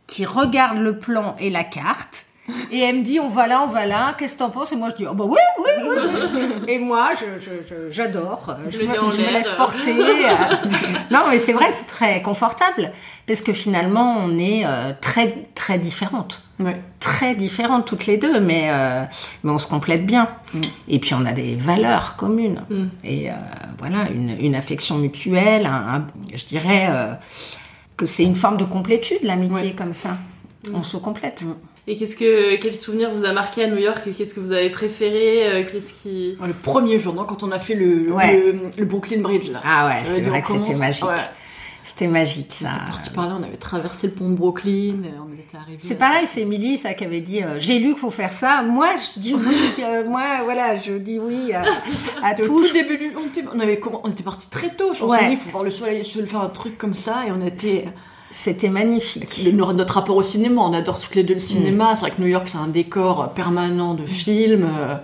qui regarde le plan et la carte. Et elle me dit, on va là, on va là, qu'est-ce que t'en penses? Et moi, je dis, oh bah oui, oui, oui, oui. Et moi, je, je, je- j'adore. Je, me, je me laisse porter. non, mais c'est vrai, c'est très confortable. Parce que finalement, on est euh, très, très différentes. Ouais. Très différentes toutes les deux, mais, euh, mais on se complète bien. Et puis, on a des valeurs communes. Et euh, voilà, une, une affection mutuelle, un, un- je dirais que c'est une forme de complétude, l'amitié, comme ça. On se complète. Et qu'est-ce que quel souvenir vous a marqué à New York? Qu'est-ce que vous avez préféré? Euh, Qu'est-ce qui Le premier jour, non, quand on a fait le, Ouais. le, le Brooklyn Bridge là. Ah ouais, Euh, c'est vrai que c'était magique. ouais. C'était magique, ça. On était parti par là, on avait traversé le pont de Brooklyn, euh, on était arrivé. C'est pareil, c'est Émilie, ça, qui avait dit euh, j'ai lu qu'il faut faire ça. Moi, je dis oui. euh, moi, voilà, je dis oui à, à Au tout. tout début du, on était, on avait comment, on était parti très tôt. Je me Ouais. suis dit, il faut voir le soleil, se faire un truc comme ça, et on était. C'était magnifique. Le- notre rapport au cinéma, on adore toutes les deux le Mm. cinéma. C'est vrai que New York, c'est un décor permanent de films. euh,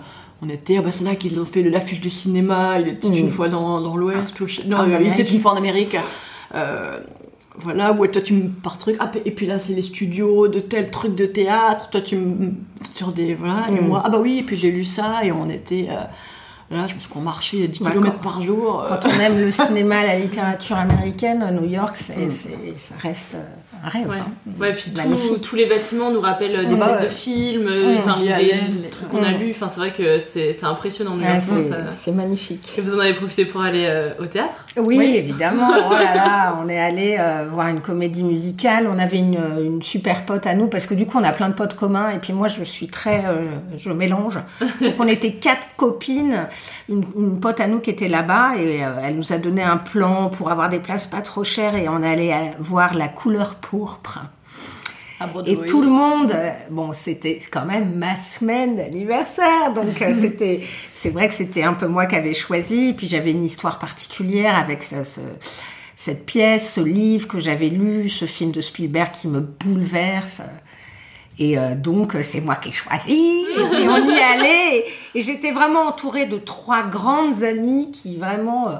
On était, ah bah c'est là qu'ils ont fait l'affiche du cinéma. Il était Mm. une fois dans, dans l'Ouest. ou je- Non, En il était une fois en Amérique. Euh, voilà, où toi tu me par truc. Ah, et puis là, c'est les studios de tel truc de théâtre. Toi, tu me. Sur des. Voilà. Et Mm. moi, ah bah oui, et puis j'ai lu ça. Et on était. euh, Là, je pense qu'on marchait 10 Bah, km quand- par jour. euh. Quand on aime le cinéma, la littérature américaine, New York, c'est, Mm. ça reste euh, un rêve. Ouais, hein. ouais puis tout- Magnifique. tous les bâtiments nous rappellent euh, des Bah scènes ouais. de films, euh, Mmh, enfin des, des trucs qu'on a lus. Enfin, c'est vrai que c'est c'est impressionnant. Ouais, c'est, magnifique. Et vous en avez profité pour aller euh, au théâtre? Oui, évidemment. Oh là là, on est allé euh, voir une comédie musicale. On avait une, une super pote à nous parce que du coup, on a plein de potes communs. Et puis moi, je suis très, euh, je mélange. Donc on était quatre copines. Une, une pote à nous qui était là-bas et euh, elle nous a donné un plan pour avoir des places pas trop chères et on allait voir la couleur pourpre. Broadway. Et tout le monde, euh, bon, c'était quand même ma semaine d'anniversaire, donc euh, c'était, c'est vrai que c'était un peu moi qui avais choisi. Puis j'avais une histoire particulière avec ce- ce- cette pièce, ce livre que j'avais lu, ce film de Spielberg qui me bouleverse. Et euh, donc, c'est moi qui ai choisi. Et on y allé. Et j'étais vraiment entourée de trois grandes amies qui vraiment, euh,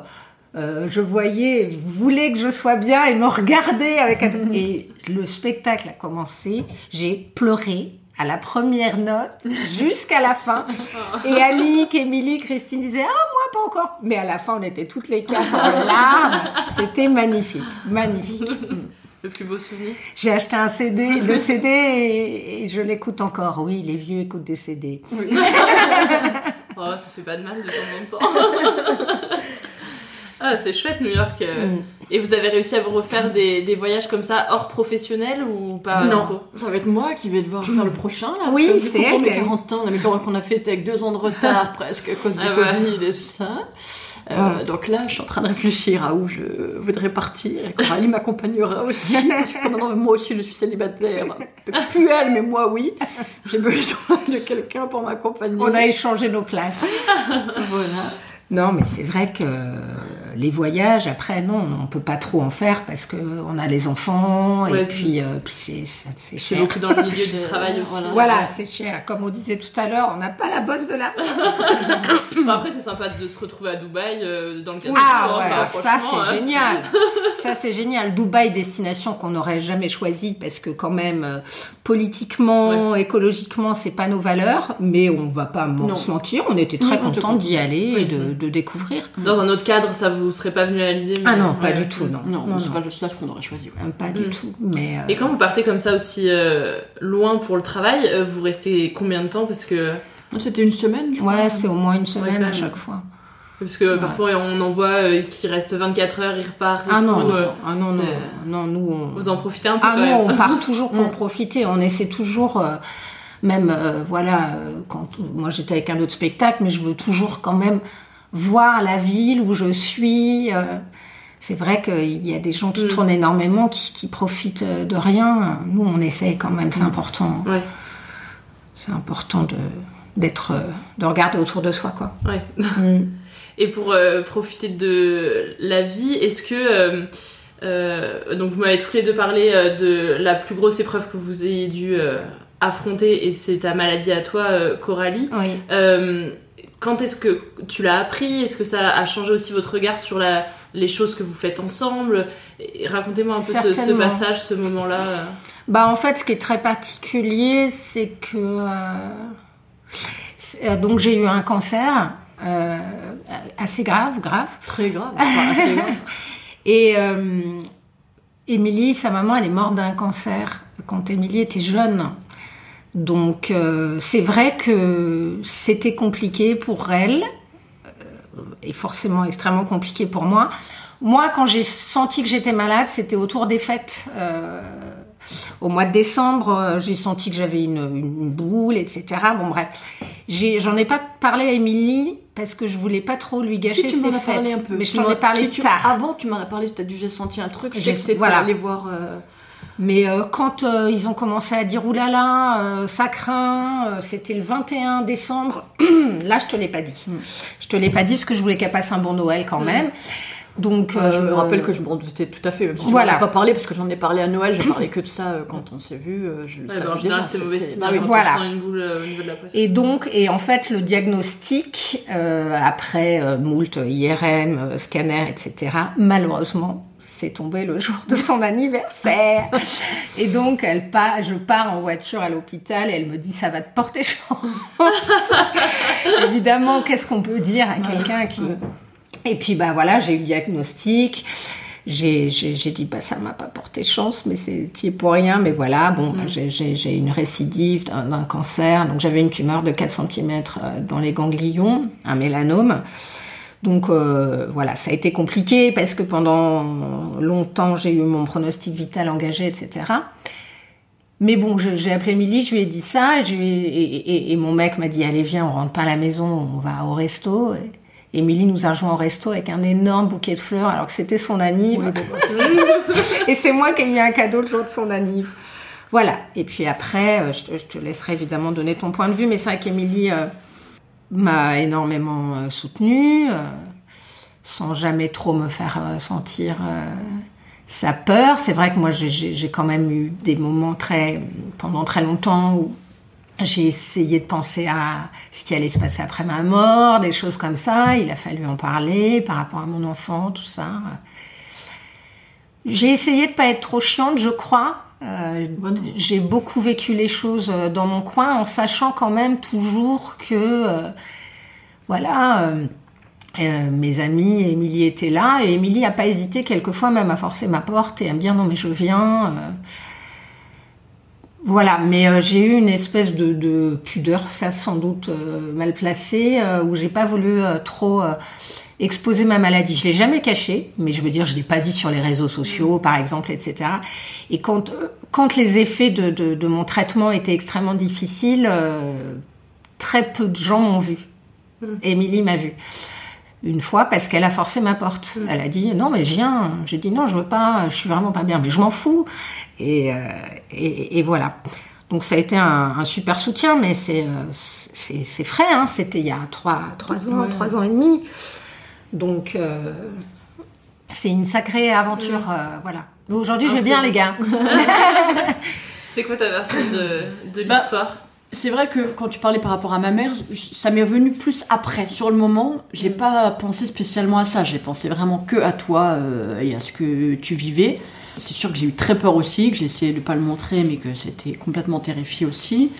euh, je voyais, voulaient que je sois bien et me regardaient avec. un- Et le spectacle a commencé. J'ai pleuré à la première note jusqu'à la fin. Et Annick, Émilie, Christine disaient Ah, moi, pas encore. Mais à la fin, on était toutes les quatre en larmes. C'était magnifique. Magnifique. Le plus beau souvenir J'ai acheté un CD, le CD, et, et je l'écoute encore. Oui, les vieux écoutent des CD. Oh, ça fait pas de mal de temps en temps. Ah, c'est chouette New York. euh. Mm. Et vous avez réussi à vous refaire des, des voyages comme ça hors professionnel ou pas non, trop? Ça va être moi qui vais devoir faire le prochain. Là, Oui, c'est elle mes qui a eu- 40 ans, mais qu'on a fait avec deux ans de retard presque à cause du Ah ouais. Covid et tout ça. Euh, Donc là, je suis en train de réfléchir à où je voudrais partir. Et Coralie m'accompagnera aussi. Parce que maintenant, moi aussi, je suis célibataire. Plus elle, mais moi, oui. J'ai besoin de quelqu'un pour m'accompagner. On a échangé nos places. Voilà. Non, mais c'est vrai que les voyages, après, non, on peut pas trop en faire parce que on a les enfants et puis, euh, puis c'est c'est- cher. beaucoup dans le milieu du travail aussi. Voilà. Voilà, c'est cher. Comme on disait tout à l'heure, on n'a pas la bosse de la. Bon, après, c'est sympa de se retrouver à Dubaï euh, dans le cadre Ah du ouais, alors ça c'est euh, génial. Ça c'est génial. Dubaï, destination qu'on n'aurait jamais choisie parce que quand même euh, politiquement, écologiquement, c'est pas nos valeurs, mais on va pas se mentir, on était très te contents d'y aller et de, de découvrir. Dans un autre cadre, ça vous serait pas venu à l'idée Ah non, pas ouais. du tout, non. Non, non, c'est non. pas juste là ce qu'on aurait choisi. ouais. Pas du Mm. tout. Mais euh, Et quand vous partez comme ça aussi euh, loin pour le travail, euh, vous restez combien de temps? Parce que, C'était une semaine, je crois. ouais, c'est au moins une semaine à chaque fois. parce que parfois on en voit euh, qui restent 24 heures, ils repartent. Ah tout, non, euh, ah non, non, non, nous on. Vous en profitez un peu Ah non, on part toujours pour Mm. profiter. On essaie toujours, euh, même euh, voilà, euh, quand moi j'étais avec un autre spectacle, mais je veux toujours quand même voir la ville où je suis. euh. c'est vrai qu'il y a des gens qui Mm. tournent énormément, qui, qui profitent euh, de rien. Nous, on essaie quand même. C'est important. Ouais, C'est important de d'être, euh, de regarder autour de soi, quoi. ouais. Mm. Et pour euh, profiter de la vie, est-ce que euh, euh, donc vous m'avez tous les deux parlé de la plus grosse épreuve que vous ayez dû affronter et c'est ta maladie à toi, Coralie. Oui. Quand est-ce que tu l'as appris? Est-ce que ça a changé aussi votre regard sur la, les choses que vous faites ensemble? Racontez-moi un peu ce, passage, ce moment-là. euh. Bah en fait, ce qui est très particulier, c'est que euh, donc j'ai eu un cancer euh, assez grave, grave. Très grave. enfin, assez grave. Et euh, Émilie, sa maman, elle est morte d'un cancer quand Émilie était jeune. Donc euh, c'est vrai que c'était compliqué pour elle euh, et forcément extrêmement compliqué pour moi. Moi, quand j'ai senti que j'étais malade, c'était autour des fêtes. Euh, Au mois de décembre, j'ai senti que j'avais une, boule, etc. Bon bref, j'en ai, pas parlé à Émilie parce que je voulais pas trop lui gâcher Si tu ses fêtes. parlé un peu. Mais je t'en ai parlé si tu- tard. Avant, tu m'en as parlé, tu as dit j'ai senti un truc. Je sais J'ai- que t'étais voilà. allé voir. Mais euh, quand euh, ils ont commencé à dire oulala, là là, euh, ça craint, euh, c'était le 21 décembre, là je te l'ai pas dit. Je te l'ai pas dit parce que je voulais qu'elle passe un bon Noël quand même. Donc ouais, je me rappelle que je m'en doutais tout à fait. Même si tu voilà. pas parlé, parce que j'en ai parlé à Noël, j'ai parlé que de ça euh, quand on s'est vu. euh, Je le Ouais, savais bah, en général, c'est mauvais signe oui. quand Voilà. une boule euh, au niveau de la poitrine. Et donc, et en fait, le diagnostic, euh, après euh, moult IRM, euh, scanner, etc., malheureusement, c'est tombé le jour de son anniversaire. Et donc, elle part, je pars en voiture à l'hôpital et elle me dit, ça va te porter chance. Évidemment, qu'est-ce qu'on peut dire à quelqu'un qui... Et puis, bah voilà, j'ai eu le diagnostic. J'ai, j'ai, j'ai dit, bah ça m'a pas porté chance, mais c'est pour rien. Mais voilà, bon, bah, j'ai, j'ai, j'ai une récidive d'un, cancer. Donc j'avais une tumeur de 4 cm dans les ganglions, un mélanome. Donc euh, voilà, ça a été compliqué parce que pendant longtemps, j'ai eu mon pronostic vital engagé, etc. Mais bon, j'ai appelé Émilie, je lui ai dit ça, je lui ai- et, et- et mon mec m'a dit, allez viens, on rentre pas à la maison, on va au resto. Et Émilie nous a rejoint au resto avec un énorme bouquet de fleurs alors que c'était son anniv. et c'est moi qui ai eu un cadeau le jour de son anniv. Voilà. Et puis après, euh, je te, je te laisserai évidemment donner ton point de vue, mais c'est vrai qu'Émilie euh, m'a énormément euh, soutenue, euh, sans jamais trop me faire euh, sentir euh, sa peur. C'est vrai que moi, j'ai- quand même eu des moments très, pendant très longtemps où j'ai essayé de penser à ce qui allait se passer après ma mort, des choses comme ça. Il a fallu en parler par rapport à mon enfant, tout ça. J'ai essayé de pas être trop chiante, je crois. Euh, j'ai beaucoup vécu les choses dans mon coin en sachant quand même toujours que, euh, voilà, euh, euh, mes amis, Émilie était là et Émilie n'a pas hésité quelquefois même à forcer ma porte et à me dire non mais je viens. euh. Voilà, mais euh, j'ai eu une espèce de, de pudeur, ça sans doute mal placée, où j'ai pas voulu trop exposer ma maladie. Je l'ai jamais cachée, mais je veux dire, je l'ai pas dit sur les réseaux sociaux, par exemple, etc. Et quand quand les effets de, de, de mon traitement étaient extrêmement difficiles, très peu de gens m'ont vu. Émilie m'a vu une fois parce qu'elle a forcé ma porte. Elle a dit non mais je viens. J'ai dit non je veux pas. Je suis vraiment pas bien. Mais je m'en fous. Et, euh, et, et voilà. Donc ça a été un, un super soutien, mais c'est euh, c'est frais. Hein. C'était il y a trois trois ans, Ouais. trois ans et demi. Donc euh, c'est une sacrée aventure. euh, voilà. Mais Aujourd'hui je vais bien les gars. C'est quoi ta version de, de Bah, l'histoire? C'est vrai que quand tu parlais par rapport à ma mère, ça m'est venu plus après. Sur le moment, j'ai pas pensé spécialement à ça. J'ai pensé vraiment que à toi euh, et à ce que tu vivais. C'est sûr que j'ai eu très peur aussi, que j'ai essayé de pas le montrer, mais que j'étais complètement terrifiée aussi.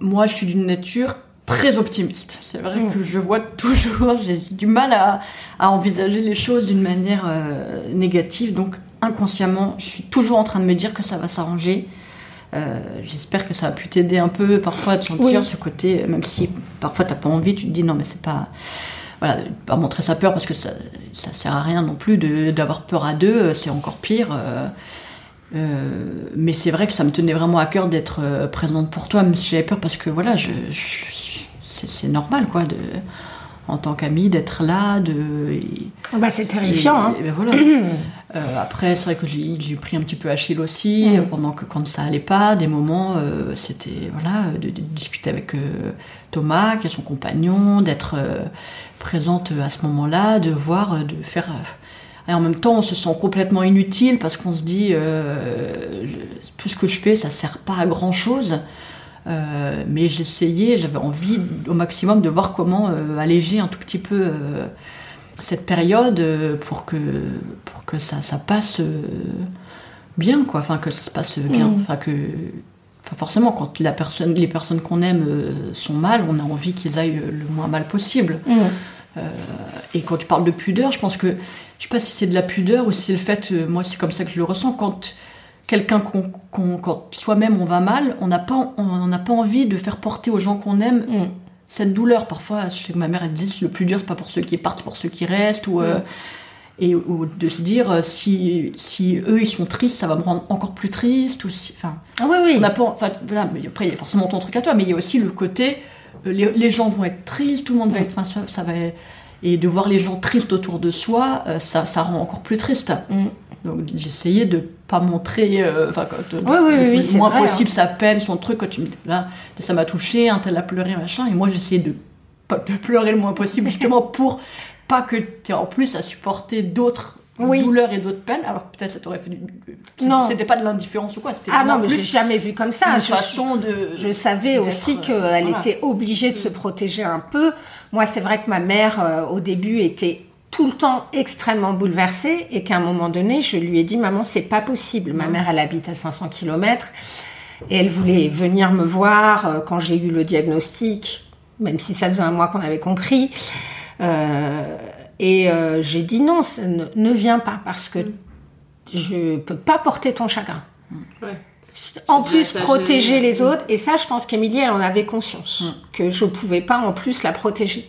Moi, je suis d'une nature très optimiste. C'est vrai Mm. que je vois toujours, j'ai du mal à, à envisager les choses d'une manière euh, négative. Donc, inconsciemment, je suis toujours en train de me dire que ça va s'arranger. Euh, J'espère que ça a pu t'aider un peu parfois à te sentir Oui. ce côté, même si parfois t'as pas envie, tu te dis non mais c'est pas, voilà, pas montrer sa peur parce que ça, ça sert à rien non plus d'avoir peur à deux, c'est encore pire. euh, euh, mais c'est vrai que ça me tenait vraiment à cœur d'être euh, présente pour toi, même si j'avais peur parce que voilà, je, je- c'est c'est normal quoi, de, en tant qu'amie d'être là, de. et- Bah, c'est terrifiant. et- hein. et ben voilà. Euh, après, c'est vrai que j'ai pris un petit peu Achille aussi, Mm. pendant que quand ça allait pas, des moments, euh, c'était voilà, de, de discuter avec euh, Thomas, qui est son compagnon, d'être présente à ce moment-là, de voir, de faire. et en même temps, on se sent complètement inutile parce qu'on se dit tout ce que je fais, ça sert pas à grand chose. Euh, mais j'essayais, j'avais envie au maximum de voir comment euh, alléger un tout petit peu euh, cette période pour que pour que ça, ça passe bien quoi enfin que ça se passe bien Mhm. enfin que enfin forcément quand la personne les personnes qu'on aime sont mal on a envie qu'ils aillent le, moins mal possible. Euh, et quand tu parles de pudeur je pense que je sais pas si c'est de la pudeur ou si c'est le fait moi c'est comme ça que je le ressens quand quelqu'un qu'on qu'on- quand soi-même on va mal on n'a pas on n'a pas envie de faire porter aux gens qu'on aime Mm. cette douleur parfois je sais que ma mère elle dit le plus dur c'est pas pour ceux qui partent c'est pour ceux qui restent ou euh, et ou de se dire euh, si, si eux ils sont tristes, ça va me rendre encore plus triste. Ou si, enfin, Ah oui, oui. on pas, enfin, voilà, mais après il y a forcément ton truc à toi, mais il y a aussi le côté euh, les, les gens vont être tristes, tout le monde va être, enfin, ça, ça va, et de voir les gens tristes autour de soi, ça, ça rend encore plus triste. Donc j'essayais de pas montrer, euh, enfin, Oui, oui, oui, le moins vrai, possible hein. sa peine, son truc. Quand tu me dis là, ça m'a touché, un tel a pleuré, machin, et moi j'essayais de de pleurer le moins possible, justement pour pas que tu aies en plus à supporter d'autres Oui. douleurs et d'autres peines, alors que peut-être ça t'aurait fait du. Non. C'était pas de l'indifférence ou quoi, c'était Ah non, mais j'ai jamais vu comme ça. une Je- façon de. Je savais aussi euh, qu'elle voilà. était obligée de se protéger un peu. Moi, c'est vrai que ma mère, euh, au début, était tout le temps extrêmement bouleversée et qu'à un moment donné, je lui ai dit, maman, c'est pas possible. Ma mère, elle habite à 500 km et elle voulait venir me voir euh, quand j'ai eu le diagnostic, même si ça faisait un mois qu'on avait compris. Euh, et euh, j'ai dit non, ça ne, ne viens pas parce que je peux pas porter ton chagrin. Ouais. En plus, protéger les autres. Et ça, je pense qu'Émilie, elle en avait conscience. Que je pouvais pas en plus la protéger.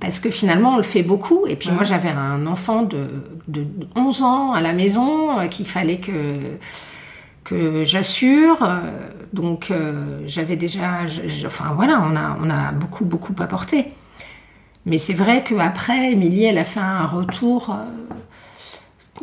Parce que finalement, on le fait beaucoup. Et puis moi, j'avais un enfant de, de 11 ans à la maison euh, qu'il fallait que, que j'assure. Euh, Donc, euh, j'avais déjà... je- je- enfin, voilà, on a, on a beaucoup, beaucoup apporté. Mais c'est vrai qu'après, Émilie, elle a fait un retour... euh,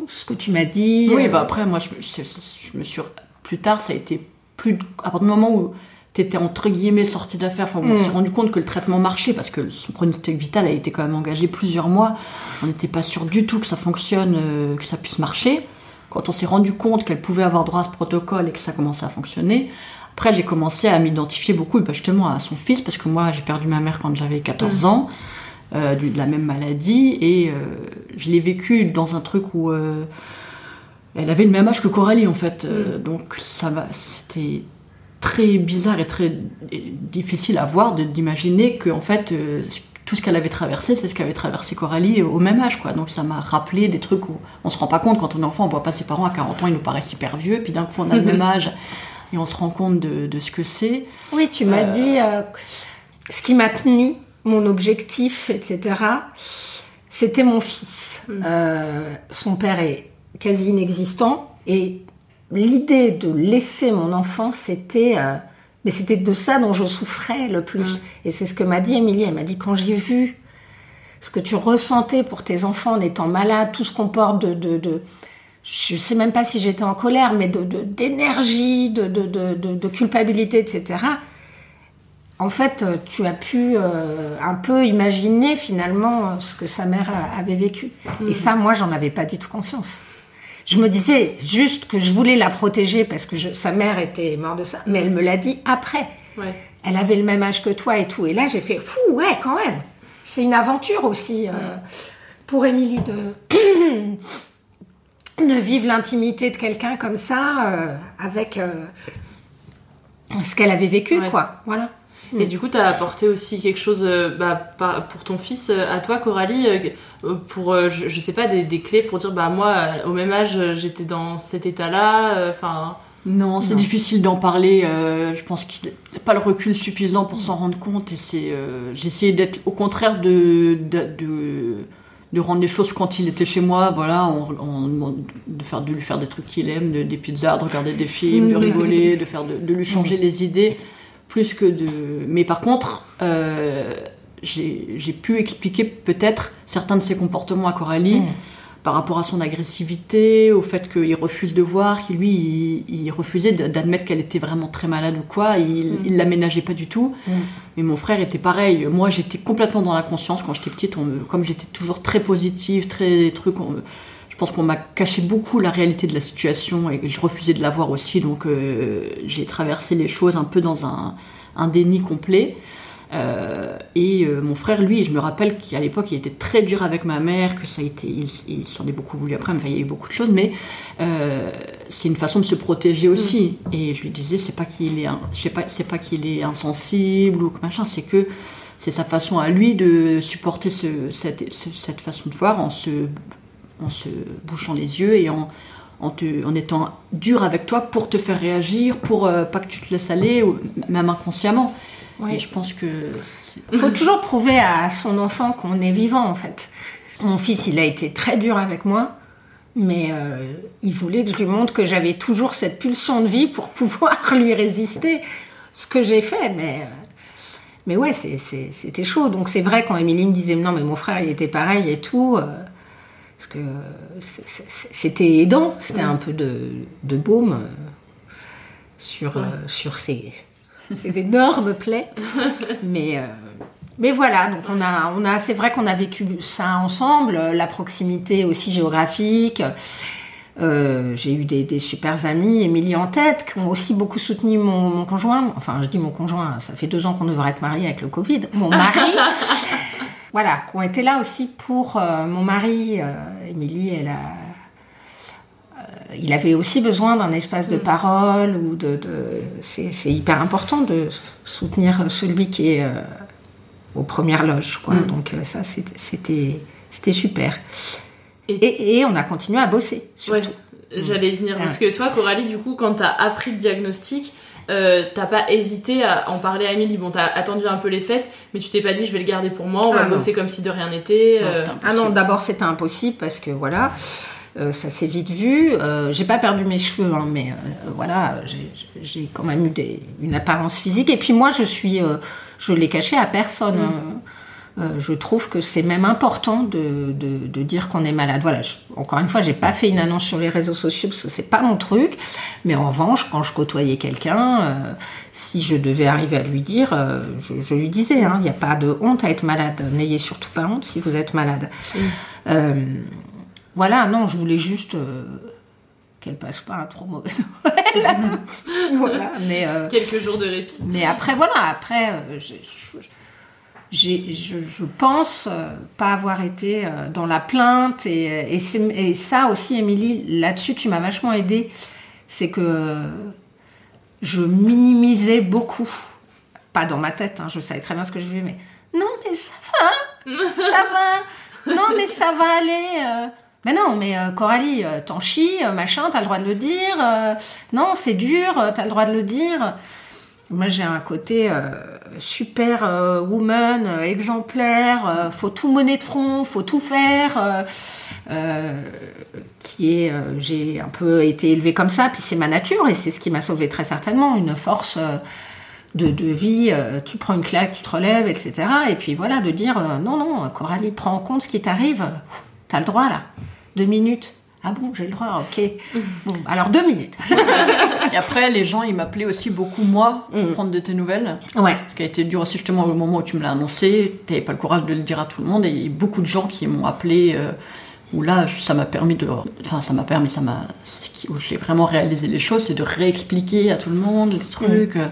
ce que tu m'as dit. Oui, euh, bah après, moi, je, je me suis. Plus tard, ça a été plus. À partir du moment où t'étais entre guillemets sortie d'affaires, enfin, on Mm. s'est rendu compte que le traitement marchait parce que son pronostic vital a été quand même engagé plusieurs mois. On n'était pas sûr du tout que ça fonctionne, euh, que ça puisse marcher. Quand on s'est rendu compte qu'elle pouvait avoir droit à ce protocole et que ça commençait à fonctionner, après, j'ai commencé à m'identifier beaucoup, bah, justement, à son fils parce que moi, j'ai perdu ma mère quand j'avais 14 ans. euh, de la même maladie et euh, je l'ai vécu dans un truc où euh, elle avait le même âge que Coralie en fait Euh, donc ça va c'était très bizarre et très difficile à voir d'imaginer que en fait euh, tout ce qu'elle avait traversé c'est ce qu'avait traversé Coralie au même âge quoi donc ça m'a rappelé des trucs où on se rend pas compte quand on est enfant on voit pas ses parents à 40 ans ils nous paraissent hyper vieux puis d'un coup on a le même âge et on se rend compte de, de ce que c'est Oui, tu m'as Euh, dit euh, ce qui m'a tenu, mon objectif, etc. C'était mon fils. Euh, son père est quasi inexistant et l'idée de laisser mon enfant, c'était, euh, mais c'était de ça dont je souffrais le plus. Et c'est ce que m'a dit Émilie. Elle m'a dit quand j'ai vu ce que tu ressentais pour tes enfants en étant malade, tout ce qu'on porte de, de, de je sais même pas si j'étais en colère, mais de d'énergie, de, de, culpabilité, etc. En fait, euh, tu as pu euh, un peu imaginer finalement ce que sa mère avait vécu. Et ça, moi, j'en avais pas du tout conscience. Je me disais juste que je voulais la protéger parce que je- sa mère était morte de ça, mais elle me l'a dit après. Ouais. Elle avait le même âge que toi et tout. Et là, j'ai fait, fou, ouais, quand même. C'est une aventure aussi euh, pour Émilie de, de vivre l'intimité de quelqu'un comme ça euh, avec euh, ce qu'elle avait vécu, Ouais. quoi. Voilà. Et du coup, tu as apporté aussi quelque chose euh, bah, pour ton fils, euh, à toi, Coralie, euh, pour, euh, je, je sais pas, des, des clés pour dire, bah moi, au même âge, j'étais dans cet état-là, euh, enfin... Non, c'est difficile d'en parler. euh, je pense qu'il n'a pas le recul suffisant pour s'en rendre compte. Et c'est, euh, j'ai essayé d'être au contraire de, de, de, de rendre les choses quand il était chez moi. Voilà, de faire de lui faire des trucs qu'il aime, de- des pizzas, de regarder des films, de rigoler, de faire de, de lui changer les idées, plus que de. Mais par contre. Euh, j'ai pu expliquer peut-être certains de ses comportements à Coralie par rapport à son agressivité, au fait qu'il refuse de voir, qu'il lui, il, il refusait d'admettre qu'elle était vraiment très malade ou quoi, il, il l'aménageait pas du tout. Mais mon frère était pareil. Moi, j'étais complètement dans la conscience quand j'étais petite. On comme j'étais toujours très positive, très truc, on pense qu'on m'a caché beaucoup la réalité de la situation et que je refusais de la voir aussi. Donc, euh, j'ai traversé les choses un peu dans un, un déni complet. Euh, et euh, mon frère, lui, je me rappelle qu'à l'époque, il était très dur avec ma mère, que ça a été, il, il s'en est beaucoup voulu après, mais enfin, il y a eu beaucoup de choses, mais euh, c'est une façon de se protéger aussi. Et je lui disais, c'est pas qu'il est, un- je sais pas, c'est pas qu'il est insensible ou que machin, c'est que c'est sa façon à lui de supporter ce, cette, ce- cette façon de voir en se, en se bouchant les yeux et en, en, te- en étant dur avec toi pour te faire réagir, pour euh, pas que tu te laisses aller, ou même inconsciemment. Ouais. Et je pense que Il faut toujours prouver à son enfant qu'on est vivant, en fait. Mon fils, il a été très dur avec moi, mais euh, il voulait que je lui montre que j'avais toujours cette pulsion de vie pour pouvoir lui résister. Ce que j'ai fait, mais. euh, mais ouais, c'est- c'est- c'était chaud. Donc c'est vrai quand Émilie me disait non, mais mon frère il était pareil et tout. euh, parce que c'était aidant, c'était un peu de, de baume euh, sur, euh, sur ces, ces énormes plaies. mais, euh, mais voilà, donc on a, on a, c'est vrai qu'on a vécu ça ensemble, la proximité aussi géographique. Euh, j'ai eu des, des super amis, Émilie en tête, qui ont aussi beaucoup soutenu mon, mon conjoint. Enfin, je dis mon conjoint, ça fait deux ans qu'on devrait être mariés avec le Covid. Mon mari, voilà, qui ont été là aussi pour euh, mon mari. Euh, Émilie, elle a, euh, il avait aussi besoin d'un espace de parole ou de, de- c'est, hyper important de soutenir celui qui est aux premières loges, quoi. Mm. Donc ça, c'était, super. Et, et on a continué à bosser. Surtout. Ouais, j'allais venir. Ouais. Parce que toi, Coralie, du coup, quand t'as appris le diagnostic, euh, t'as pas hésité à en parler à Émilie. Bon, t'as attendu un peu les fêtes, mais tu t'es pas dit je vais le garder pour moi, on Ah va non. bosser comme si de rien n'était. euh, Ah non, d'abord c'était impossible parce que voilà, euh, ça s'est vite vu. Euh, j'ai pas perdu mes cheveux, hein, mais euh, voilà, j'ai- j'ai quand même eu des- une apparence physique. Et puis moi, je suis, euh, je l'ai caché à personne. Mm. Euh, je trouve que c'est même important de, de, de dire qu'on est malade. Voilà, je- encore une fois, j'ai pas fait une annonce sur les réseaux sociaux parce que c'est pas mon truc. Mais en revanche, quand je côtoyais quelqu'un, euh, si je devais arriver à lui dire, euh, je, je lui disais, hein, il n'y a pas de honte à être malade. N'ayez surtout pas honte si vous êtes malade. Voilà, non, je voulais juste qu'elle passe pas un trop mauvais Noël. voilà, mais Quelques jours de répit. mais après, voilà, après, j'ai- je, j'ai- je, je pense euh, pas avoir été euh, dans la plainte. Et, et, c'est- et ça aussi, Émilie, là-dessus, tu m'as vachement aidée. C'est que je minimisais beaucoup. Pas dans ma tête, hein, je savais très bien ce que je vivais, mais non, mais ça va, ça va, non, mais ça va aller. euh. Mais non, mais euh, Coralie, euh, t'en chies, machin, t'as le droit de le dire. non, c'est dur, t'as le droit de le dire. Moi, j'ai un côté euh, super euh, woman, euh, exemplaire. faut tout mener de front, faut tout faire. qui est, j'ai un peu été élevée comme ça, puis c'est ma nature et c'est ce qui m'a sauvée très certainement, une force de, de vie. tu prends une claque, tu te relèves, etc. Et puis voilà, de dire non, non, Coralie, prends en compte ce qui t'arrive. T'as le droit là, deux minutes. Ah bon, j'ai le droit, ok. Bon, alors deux minutes. Et après, les gens, ils m'appelaient aussi beaucoup moi pour prendre de tes nouvelles. Ouais. Ce qui a été dur aussi justement au moment où tu me l'as annoncé. T'avais pas le courage de le dire à tout le monde. Et il y a beaucoup de gens qui m'ont appelé. euh, où là, ça m'a permis de. Enfin, ça m'a permis, ça m'a. ce qui- Où j'ai vraiment réalisé les choses, c'est de réexpliquer à tout le monde les trucs. euh,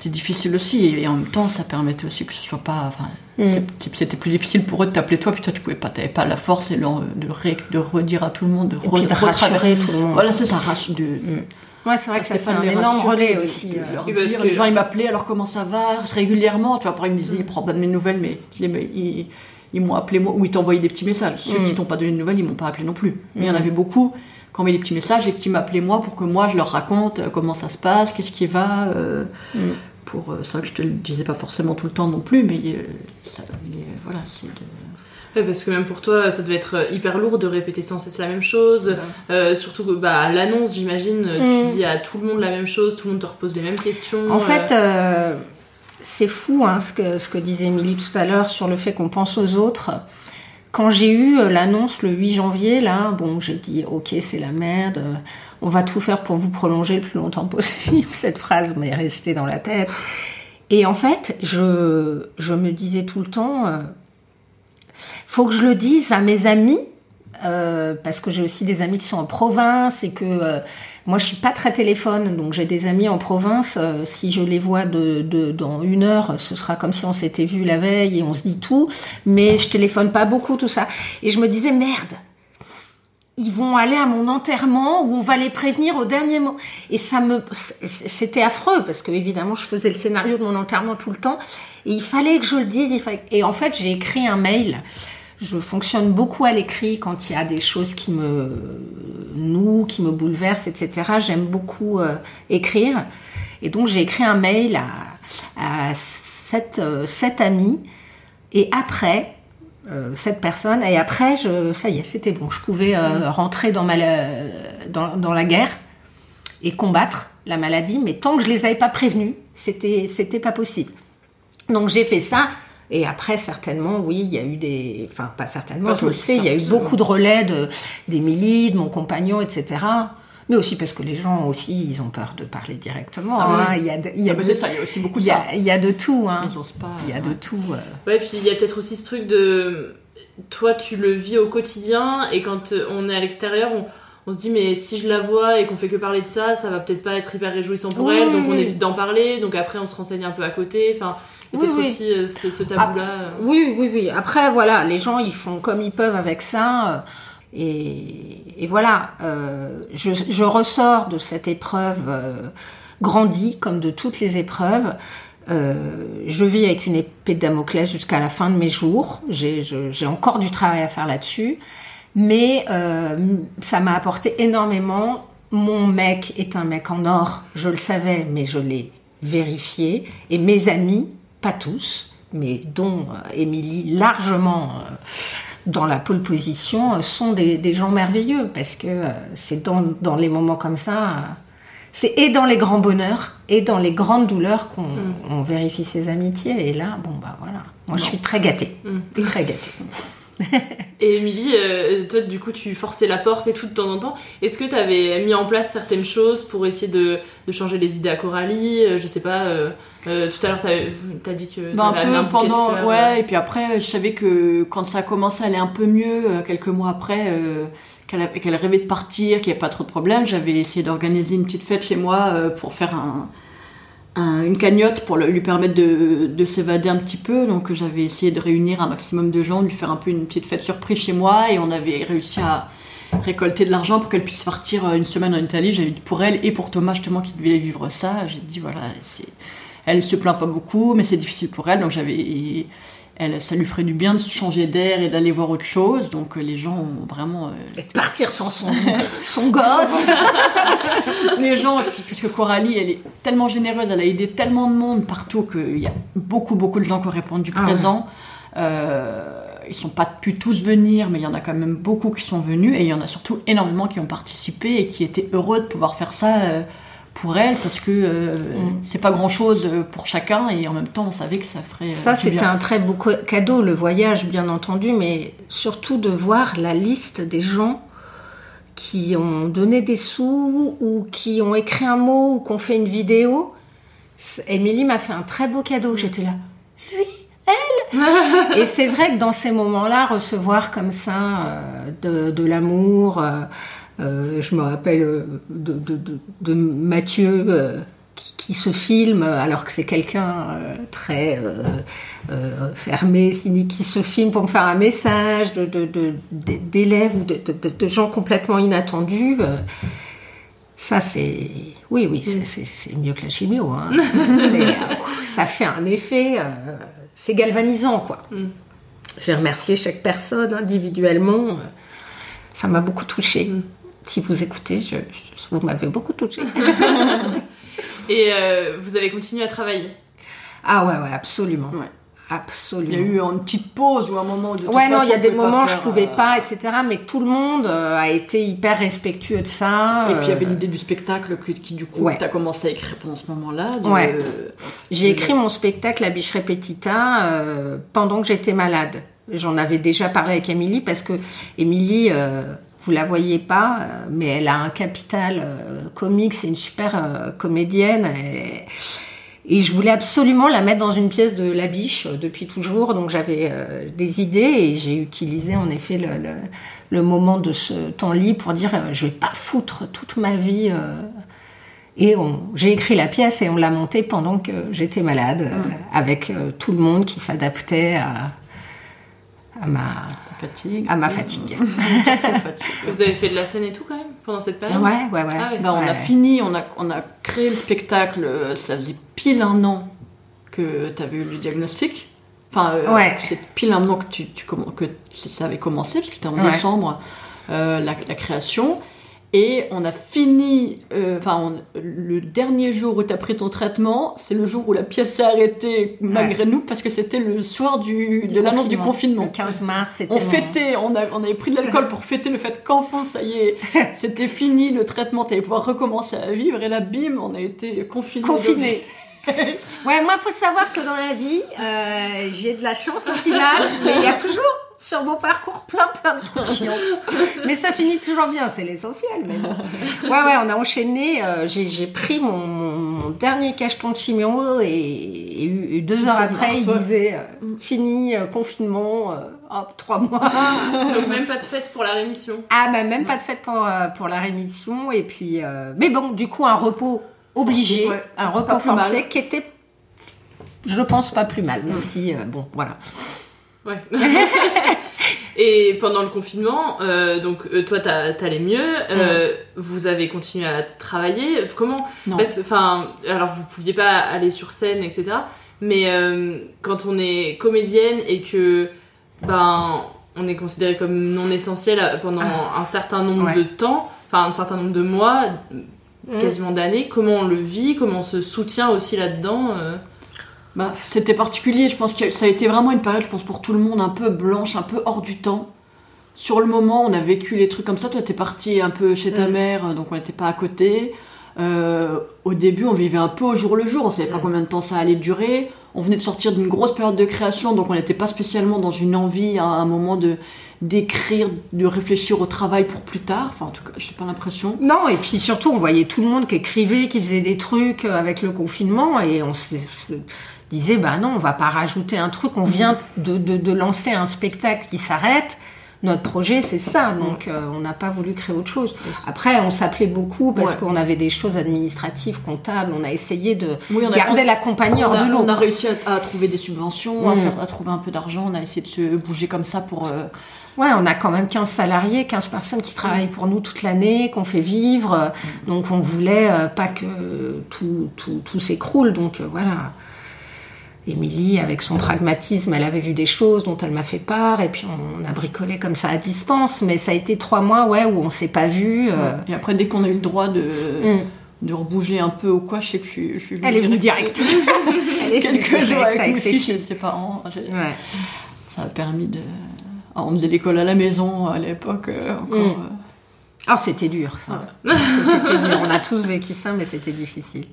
C'était difficile aussi. Et en même temps, ça permettait aussi que ce soit pas. Enfin, Mm. c'était plus difficile pour eux de t'appeler toi, puis toi, tu pouvais pas. T'avais pas la force et le- de, ré- de redire à tout le monde, de, Et puis de rassurer tout le monde. Voilà, c'est ça, rassure. De, Ouais, c'est vrai que ça, c'est un énorme rassurer, relais aussi. euh. leur Oui, parce dire, que- les gens ils m'appelaient alors comment ça va régulièrement tu vois après ils me disaient ils prennent pas de mes nouvelles mais ils m'ont appelé moi ou ils t'envoyaient des petits messages ceux Mm. qui t'ont pas donné de nouvelles ils m'ont pas appelé non plus mais il y en Mm. avait beaucoup qui envoyaient des petits messages et qui m'appelaient moi pour que moi je leur raconte euh, comment ça se passe qu'est-ce qui va euh, Mm. pour euh, c'est vrai que je te le disais pas forcément tout le temps non plus mais, euh, ça- mais, euh, voilà c'est de... Ouais, parce que même pour toi, ça devait être euh, hyper lourd de répéter sans cesse la même chose. Euh, surtout que, bah, à l'annonce, j'imagine, Mm. tu dis à tout le monde la même chose, tout le monde te repose les mêmes questions. En euh, fait, euh, c'est fou hein, ce, que, ce que disait Émilie tout à l'heure sur le fait qu'on pense aux autres. Quand j'ai eu euh, l'annonce le 8 janvier, là, bon, j'ai dit ok, c'est la merde, euh, on va tout faire pour vous prolonger le plus longtemps possible. Cette phrase m'est restée dans la tête. Et en fait, je, je me disais tout le temps, euh, faut que je le dise à mes amis, euh, parce que j'ai aussi des amis qui sont en province et que euh, moi je suis pas très téléphone, donc j'ai des amis en province. euh, si je les vois de, de- dans une heure, ce sera comme si on s'était vu la veille et on se dit tout, mais je téléphone pas beaucoup tout ça. Et je me disais merde. Ils vont aller à mon enterrement où on va les prévenir au dernier moment. Et ça me, c'était affreux parce que évidemment je faisais le scénario de mon enterrement tout le temps et il fallait que je le dise. il fallait- Et en fait j'ai écrit un mail. Je fonctionne beaucoup à l'écrit quand il y a des choses qui me nouent, qui me bouleversent, etc. J'aime beaucoup euh, écrire. Et donc j'ai écrit un mail à, à sept, euh, amis. Et après, euh, cette personne. Et après, je, ça y est, c'était bon. Je pouvais euh, rentrer dans, ma, euh, dans, dans la guerre et combattre la maladie, mais tant que je les avais pas prévenus, c'était pas possible. Donc j'ai fait ça. Et après, certainement, oui, il y a eu des... Enfin, pas certainement, Pas je le sais, il y a eu beaucoup de relais de- d'Émilie, de mon compagnon, etc. Mais aussi parce que les gens aussi, ils ont peur de parler directement. Ah hein. oui. Il y a de, il y a Ah de- c'est ça, il y a aussi beaucoup il y a- ça. Il y a de tout. Hein. Ils osent pas. Il y a de tout. euh. Ouais, puis il y a peut-être aussi ce truc de. Toi, tu le vis au quotidien, et quand euh, on est à l'extérieur, on, on se dit, mais si je la vois et qu'on fait que parler de ça, ça va peut-être pas être hyper réjouissant pour Oui, elle, donc on évite d'en parler, donc après on se renseigne un peu à côté. Enfin, peut-être oui. aussi euh, ce, ce tabou-là. Oui, oui, oui. Après, voilà, les gens, ils font comme ils peuvent avec ça. euh, Et, et voilà, euh, je, je ressors de cette épreuve euh, grandie, comme de toutes les épreuves. Euh, je vis avec une épée de Damoclès jusqu'à la fin de mes jours. J'ai encore du travail à faire là-dessus. Mais ça m'a apporté énormément. Mon mec est un mec en or, je le savais, mais je l'ai vérifié. Et mes amis, pas tous, mais dont euh, Émilie, largement euh, dans la pole position, euh, sont des, des gens merveilleux. Parce que c'est dans, dans les moments comme ça, c'est et dans les grands bonheurs et dans les grandes douleurs qu'on on vérifie ses amitiés. Et là, bon, bah voilà. Moi, je suis très gâtée. Mm. Très gâtée. Et Émilie, euh, toi, du coup, tu forçais la porte et tout de temps en temps. Est-ce que tu avais mis en place certaines choses pour essayer de, de changer les idées à Coralie? Euh, Je sais pas, euh, euh, tout à l'heure, tu as dit que amené un peu de pendant, fleurs, ouais, euh. et puis après, je savais que quand ça a commencé à aller un peu mieux, euh, quelques mois après, euh, qu'elle qu'elle rêvait de partir, qu'il n'y avait pas trop de problèmes, j'avais essayé d'organiser une petite fête chez moi euh, pour faire un, un- une cagnotte pour lui permettre de, de s'évader un petit peu. Donc j'avais essayé de réunir un maximum de gens, de lui faire un peu une petite fête surprise chez moi, et on avait réussi à récolter de l'argent pour qu'elle puisse partir euh, une semaine en Italie. J'avais dit pour elle et pour Thomas justement qui devait vivre ça. J'ai dit voilà, c'est elle se plaint pas beaucoup, mais c'est difficile pour elle. Donc j'avais, elle, ça lui ferait du bien de se changer d'air et d'aller voir autre chose. Donc euh, les gens ont vraiment. euh, Et de partir sans son, son gosse. les gens, puisque Coralie, elle est tellement généreuse, elle a aidé tellement de monde partout qu'il y a beaucoup, beaucoup de gens qui ont répondu Ah présent. Euh, ils sont pas pu tous venir, mais il y en a quand même beaucoup qui sont venus et il y en a surtout énormément qui ont participé et qui étaient heureux de pouvoir faire ça euh, pour elle parce que euh, Mm. c'est pas grand chose pour chacun et en même temps on savait que ça ferait. euh, Ça, c'était un très beau cadeau, le voyage, bien entendu, mais surtout de voir la liste des gens qui ont donné des sous ou qui ont écrit un mot ou qui ont fait une vidéo. Émilie m'a fait un très beau cadeau. J'étais là, lui, elle. Et c'est vrai que dans ces moments-là, recevoir comme ça euh, de, de l'amour, euh, euh, je me rappelle euh, de, de, de, de Mathieu euh, qui, qui se filme alors que c'est quelqu'un euh, très fermé, cynique, qui se filme pour me faire un message d'élèves ou de, gens complètement inattendus. ça, c'est. Oui, oui, c'est- mieux que la chimio. Hein. Ça fait un effet. c'est galvanisant, quoi. J'ai remercié chaque personne individuellement. Ça m'a beaucoup touchée. Si vous écoutez, je, je- vous m'avez beaucoup touchée. Et euh, vous avez continué à travailler? Ah ouais, ouais, absolument. Ouais. Absolument. Il y a eu une petite pause ou un moment de Ouais, non, il y a des moments où je faire, pouvais euh, pas, etc. Mais tout le monde euh, a été hyper respectueux de ça. Et puis il y avait l'idée du spectacle que- qui, du coup, Ouais. tu as commencé à écrire pendant ce moment-là. de- Ouais. J'ai écrit mon spectacle La biche Repetita euh, pendant que j'étais malade. J'en avais déjà parlé avec Émilie parce que Émilie, euh, vous la voyez pas, euh, mais elle a un capital euh, comique, c'est une super euh, comédienne. Et, et je voulais absolument la mettre dans une pièce de La Biche depuis toujours, donc j'avais euh, des idées et j'ai utilisé en effet le, le, le moment de ce temps libre pour dire je vais pas foutre toute ma vie. et j'ai écrit la pièce et on l'a montée pendant que j'étais malade, euh, avec tout le monde qui s'adaptait à, à ma fatigue. À ma fatigue. Vous avez fait de la scène et tout quand même pendant cette période Ouais, ouais, ouais. Ah Bah, on a fini, on a, on a créé le spectacle, euh, ça faisait pile un an que tu avais eu le diagnostic. Enfin, euh, Ouais. c'est pile un an que, tu, que ça avait commencé, parce que c'était en Ouais. décembre, euh, la, la création. Et on a fini, euh, enfin, on- le dernier jour où tu as pris ton traitement, c'est le jour où la pièce s'est arrêtée malgré nous, parce que c'était le soir du, de l'annonce du confinement. Le 15 mars, c'était. On fêtait, on, a- on avait pris de l'alcool pour fêter le fait qu'enfin, ça y est, c'était fini, le traitement, t'allais pouvoir recommencer à vivre, et là, bim, on a été confinés. Confinés. Ouais, moi, faut savoir que dans la vie, euh, j'ai de la chance au final, mais il y a toujours sur mon parcours plein plein de trucs chiants. Mais ça finit toujours bien, c'est l'essentiel. Mais bon. Ouais, ouais, on a enchaîné. euh, j'ai j'ai pris mon, mon, mon dernier cacheton de chimio et, et eu- et deux heures après, il disait euh, fini, euh, confinement, euh, hop, trois mois. Donc même pas de fête pour la rémission. Ah, bah, même pas de fête pour, pour la rémission. Et puis, euh, mais bon, du coup, un repos obligé, Ouais. un repos forcé qui était, je pense, pas plus mal. Même si, euh, bon, voilà. Ouais. Et pendant le confinement, euh, donc euh, toi t'a- t'allais mieux, euh, vous avez continué à travailler. Comment Enfin, alors vous pouviez pas aller sur scène, etc. Mais quand on est comédienne et que ben on est considéré comme non essentiel pendant un certain nombre Ouais. de temps, enfin un certain nombre de mois, Mm. quasiment d'années, comment on le vit, comment on se soutient aussi là-dedans Bah, c'était particulier, je pense que ça a été vraiment une période, je pense, pour tout le monde un peu blanche, un peu hors du temps. Sur le moment, on a vécu les trucs comme ça. Toi, t'es parti un peu chez ta Mm. mère, donc on n'était pas à côté. Euh, au début, on vivait un peu au jour le jour, on savait pas combien de temps ça allait durer. On venait de sortir d'une grosse période de création, donc on n'était pas spécialement dans une envie à un moment de d'écrire, de réfléchir au travail pour plus tard. Enfin, en tout cas, j'ai pas l'impression. Non, et puis surtout, on voyait tout le monde qui écrivait, qui faisait des trucs euh, avec le confinement, et on se se disait, bah non, on va pas rajouter un truc, on vient de, de, de lancer un spectacle qui s'arrête. Notre projet, c'est ça, donc euh, on n'a pas voulu créer autre chose. Après, on s'appelait beaucoup parce Ouais. qu'on avait des choses administratives, comptables, on a essayé de Oui, on a- garder la compagnie on hors a, de l'eau. on a réussi à, à trouver des subventions, à, faire, à trouver un peu d'argent, on a essayé de se bouger comme ça pour... euh, Ouais, on a quand même 15 salariés, 15 personnes qui travaillent pour nous toute l'année, qu'on fait vivre. Donc on voulait euh, pas que tout, tout, tout s'écroule. Donc voilà. Émilie, avec son pragmatisme, elle avait vu des choses dont elle m'a fait part, et puis on, a bricolé comme ça à distance. Mais ça a été trois mois, ouais, où on s'est pas vu. euh, Et après, dès qu'on a eu le droit de, Mm. de rebouger un peu ou quoi, je sais que je suis, je suis Elle est venue direct. Elle est venue Quelques jours avec, ses fils filles. et ses parents. Ouais. Ça a permis de... Ah, on faisait l'école à la maison à l'époque. euh, encore, Mm. euh. Alors c'était dur, ça. Dur. On a tous vécu ça, mais c'était difficile.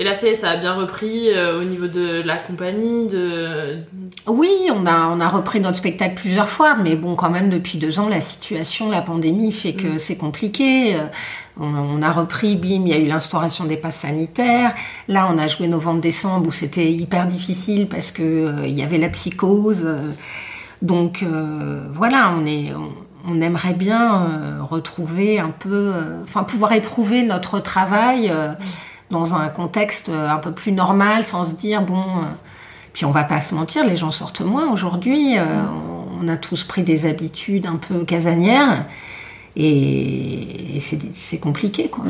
Et là, ça y est, ça a bien repris euh, au niveau de la compagnie, de... Oui, on a, on a repris notre spectacle plusieurs fois, mais bon, quand même, depuis deux ans, la situation, la pandémie fait que c'est compliqué. Euh, On, on a repris, bim, il y a eu l'instauration des passes sanitaires. Là, on a joué novembre-décembre où c'était hyper difficile parce que euh, il y avait la psychose. Donc euh, voilà, on est, on, on aimerait bien euh, retrouver un peu, euh, enfin pouvoir éprouver notre travail euh, dans un contexte euh, un peu plus normal, sans se dire bon. euh, puis on va pas se mentir, les gens sortent moins aujourd'hui. euh, on a tous pris des habitudes un peu casanières et, et c'est compliqué quoi.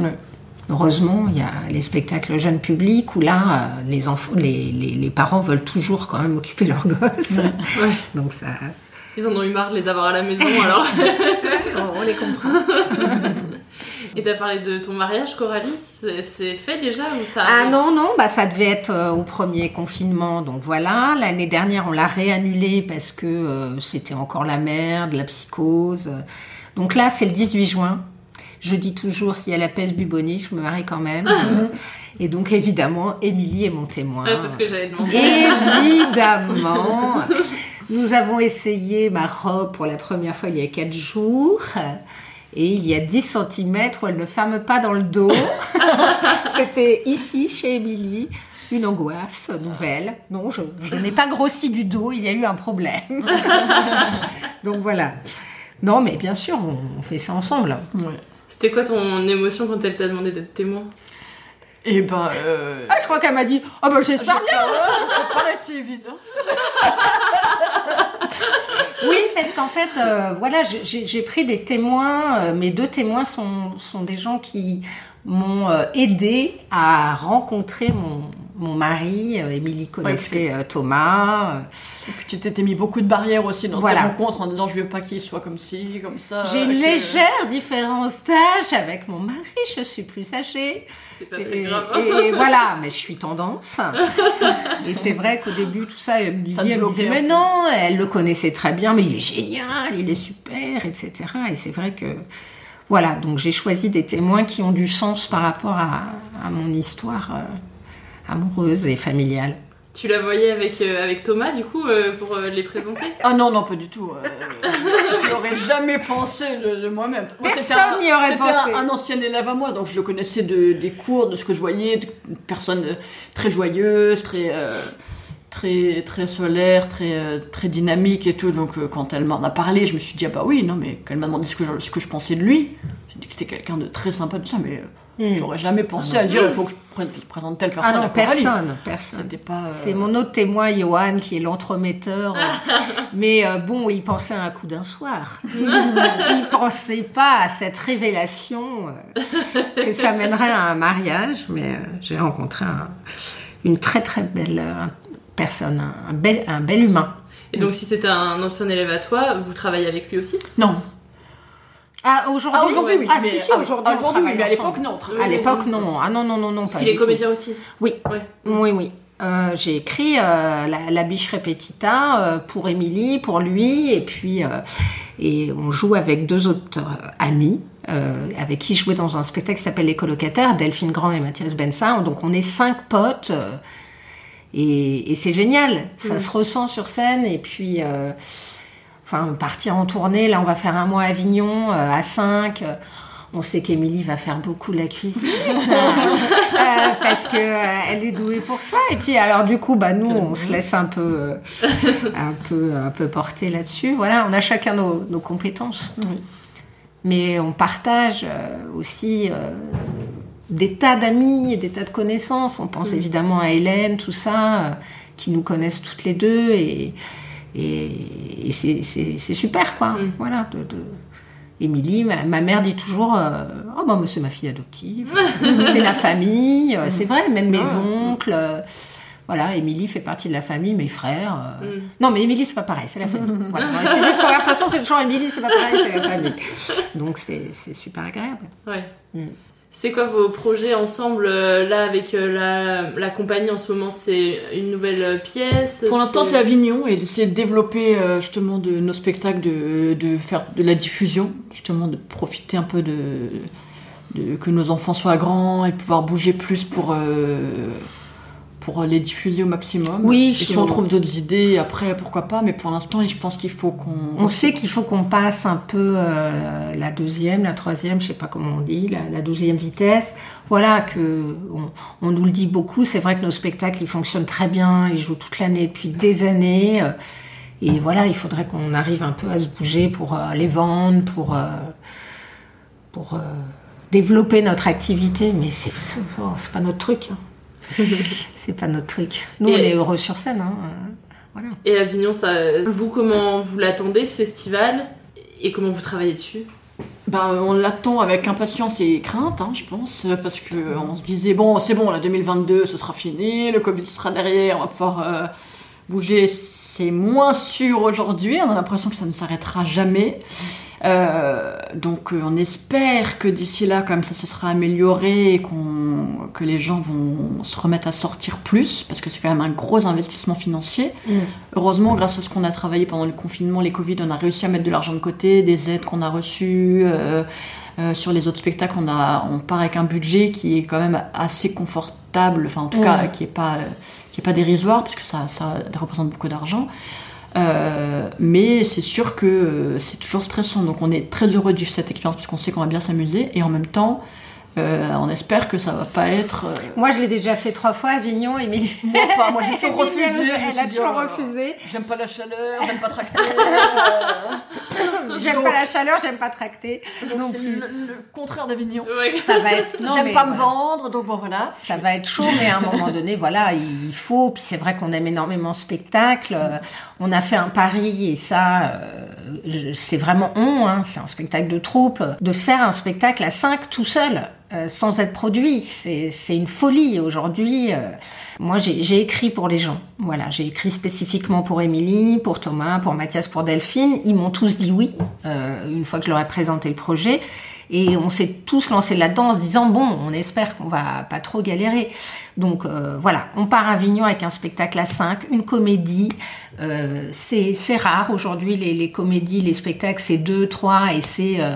Heureusement, il y a les spectacles jeunes publics où là, les enfants, les, les, les parents veulent toujours quand même occuper leurs gosses. Ouais. Donc ça, Ils en ont eu marre de les avoir à la maison, alors... on les comprend. Et t'as parlé de ton mariage, Coralie C'est fait déjà ou ça Ah non, non, bah ça devait être euh, au premier confinement, donc voilà. L'année dernière, on l'a réannulé parce que euh, c'était encore la merde, la psychose. Donc là, c'est le 18 juin. Je dis toujours, s'il y a la peste bubonique, je me marie quand même. Et donc, évidemment, Émilie est mon témoin. Ah, c'est ce que j'allais demander. Évidemment. Nous avons essayé ma robe pour la première fois il y a 4 jours. Et il y a 10 cm où elle ne ferme pas dans le dos. C'était ici, chez Émilie. Une angoisse nouvelle. Non, je, je n'ai pas grossi du dos, il y a eu un problème. Donc voilà. Non, mais bien sûr, on, on fait ça ensemble. C'était quoi ton émotion quand elle t'a demandé d'être témoin? Et ben... euh, Ah, je crois qu'elle m'a dit Oh, bah j'espère bien ça paraît si évident. Oui, parce qu'en fait, euh, voilà, j'ai- pris des témoins. euh, mes deux témoins sont, sont des gens qui m'ont euh, aidé à rencontrer mon, mon mari. Euh, Émilie connaissait euh, Thomas. euh, Et puis tu t'étais mis beaucoup de barrières aussi dans Voilà. tes rencontres en disant je veux pas qu'il soit comme ci, comme ça. J'ai une légère différence d'âge avec mon mari, je suis plus âgée. C'est pas Et, très grave. et voilà, mais je suis tendance. et c'est vrai qu'au début, tout ça, elle me, disait, elle me disait, mais non, elle le connaissait très bien, mais il est génial, il est super, etc. Et c'est vrai que, voilà, donc j'ai choisi des témoins qui ont du sens par rapport à, à mon histoire euh, amoureuse et familiale. Tu la voyais avec, euh, avec Thomas, du coup, euh, pour euh, les présenter? Ah non, non, pas du tout. euh, je n'aurais jamais pensé de, de moi-même. Moi, c'était Personne n'y aurait c'était pensé. un, un ancien élève à moi, donc je le connaissais de, des cours, de ce que je voyais, de- une personne très joyeuse, très, euh, très, très solaire, très, euh, très dynamique et tout. Donc euh, quand elle m'en a parlé, je me suis dit, ah bah oui, non, mais quand elle m'a demandé ce que je, ce que je pensais de lui, j'ai dit que c'était quelqu'un de très sympa, de ça, mais Hmm. j'aurais jamais pensé à dire, il faut que je prenne- je présente telle personne Ah non, personne, personne. Euh, C'est mon autre témoin, Johan, qui est l'entremetteur. euh, mais euh, bon, il pensait à un coup d'un soir. il pensait pas à cette révélation euh, que ça mènerait à un mariage. Mais euh, j'ai rencontré un- une très très belle personne, un, un bel, un bel humain. Et donc, si c'était un ancien élève à toi, vous travaillez avec lui aussi? Non. Ah, aujourd'hui Ah, aujourd'hui, oui. Ah, si, si, ah, aujourd'hui, aujourd'hui, oui, mais à l'époque, non. À l'époque, non. Ah non, non, non, non. Parce qu'il est comédien aussi. Oui, oui, oui. Euh, j'ai écrit euh, la, la biche répétita euh, pour Émilie, pour lui, et puis et on joue avec deux autres amis avec qui je jouais dans un spectacle qui s'appelle Les colocataires, Delphine Grand et Mathias Bensin. Donc on est cinq potes et, et c'est génial. Ça se ressent sur scène et puis enfin partir en tournée. Là, on va faire un mois à Avignon euh, à 5. On sait qu'Émilie va faire beaucoup la cuisine euh, parce que euh, elle est douée pour ça. Et puis alors du coup, bah nous, on se laisse un peu, euh, un peu, un peu porter là-dessus. Voilà, on a chacun nos, nos compétences. Mais on partage euh, aussi euh, des tas d'amis et des tas de connaissances. On pense évidemment à Hélène, tout ça, euh, qui nous connaissent toutes les deux et, et, et c'est- c'est c'est super quoi. Voilà. De, de- Émilie, ma, ma mère dit toujours euh, Oh, bah, c'est ma fille adoptive. c'est la famille. euh, C'est vrai, même mes oncles. euh, voilà, Émilie fait partie de la famille, mes frères. euh. Non, mais Émilie, c'est pas pareil, c'est la famille. voilà. De conversation, c'est toujours Émilie, c'est pas pareil, c'est la famille. Donc, c'est c'est super agréable. Ouais. C'est quoi vos projets ensemble euh, là avec euh, la, la compagnie en ce moment? C'est une nouvelle euh, pièce? Pour l'instant, c'est Avignon et d'essayer de développer justement de nos spectacles, de, de faire de la diffusion, justement de profiter un peu de, de- que nos enfants soient grands et pouvoir bouger plus pour pour les diffuser au maximum. Oui, et si on trouve d'autres idées après, pourquoi pas. Mais pour l'instant, je pense qu'il faut qu'on On sait qu'il faut qu'on passe un peu euh, la deuxième, la troisième, je sais pas comment on dit, la, la douzième vitesse. Voilà, que on, on nous le dit beaucoup. C'est vrai que nos spectacles, ils fonctionnent très bien, ils jouent toute l'année depuis des années. euh, et voilà, il faudrait qu'on arrive un peu à se bouger pour euh, les vendre, pour, pour développer notre activité. Mais c'est pas notre truc. hein. c'est pas notre truc. Nous, Et- on est heureux sur scène. Hein. Voilà. Et Avignon, ça, vous, comment vous l'attendez ce festival? Et comment vous travaillez dessus? Ben, on l'attend avec impatience et crainte, hein, je pense, parce que on se disait bon, c'est bon, la 2022, ce sera fini, le Covid sera derrière, on va pouvoir euh, bouger. C'est moins sûr aujourd'hui. On a l'impression que ça ne s'arrêtera jamais. Euh, donc, euh, on espère que d'ici là, comme ça se sera amélioré et qu'on que les gens vont se remettre à sortir plus, parce que c'est quand même un gros investissement financier. Heureusement, grâce à ce qu'on a travaillé pendant le confinement, les Covid, on a réussi à mettre de l'argent de côté, des aides qu'on a reçues. euh, euh, sur les autres spectacles, on, a, on part avec un budget qui est quand même assez confortable, enfin en tout Mm. cas qui est pas qui est pas dérisoire parce que ça, ça représente beaucoup d'argent. Euh, mais c'est sûr que euh, c'est toujours stressant. Donc on est très heureux de vivre cette expérience parce qu'on sait qu'on va bien s'amuser et en même temps, euh, on espère que ça va pas être. euh, Moi, je l'ai déjà fait trois fois à Avignon, Émilie. moi pas, moi j'ai toujours refusé. elle- a toujours oh refusé. J'aime pas la chaleur, j'aime pas tracter. J'aime pas la chaleur, j'aime pas tracter non c'est plus. le, le contraire d'Avignon. Ça va être. non, J'aime mais pas me vendre, donc bon voilà. Ça va être chaud, mais à un moment donné, voilà, il faut. Puis c'est vrai qu'on aime énormément spectacle. Euh, On a fait un pari et ça, euh, c'est vraiment on. Hein, c'est un spectacle de troupe. De faire un spectacle à cinq tout seul. Euh, sans être produit. C'est une folie aujourd'hui. euh. moi, j'ai j'ai écrit pour les gens. Voilà, j'ai écrit spécifiquement pour Émilie, pour Thomas, pour Mathias, pour Delphine. Ils m'ont tous dit oui euh, une fois que je leur ai présenté le projet. Et on s'est tous lancés là-dedans en se disant bon, on espère qu'on va pas trop galérer. Donc euh, voilà, on part à Avignon avec un spectacle à 5, une comédie. Euh, c'est rare aujourd'hui les, comédies, les spectacles, c'est 2, 3 et c'est euh,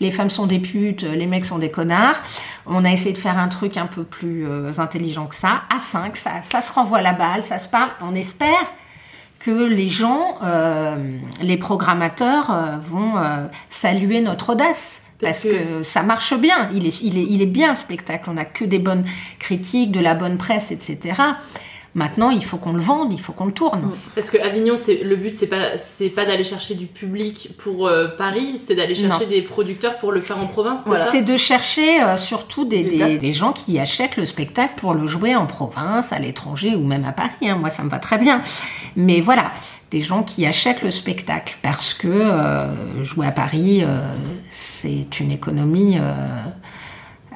les femmes sont des putes, les mecs sont des connards. On a essayé de faire un truc un peu plus intelligent que ça. À 5, ça, se renvoie la balle, ça se parle. On espère que les gens, les programmateurs vont saluer notre audace. Parce Parce, que... ça marche bien, il est, il est, il est bien le spectacle, on n'a que des bonnes critiques, de la bonne presse, etc. Maintenant, il faut qu'on le vende, il faut qu'on le tourne. Parce que Avignon, le but, c'est pas c'est pas d'aller chercher du public pour euh, Paris, c'est d'aller chercher Non. des producteurs pour le faire en province. c'est de chercher euh, surtout des, gens qui achètent le spectacle pour le jouer en province, à l'étranger ou même à Paris. hein. Moi, ça me va très bien. Mais voilà, des gens qui achètent le spectacle parce que euh, jouer à Paris, c'est une économie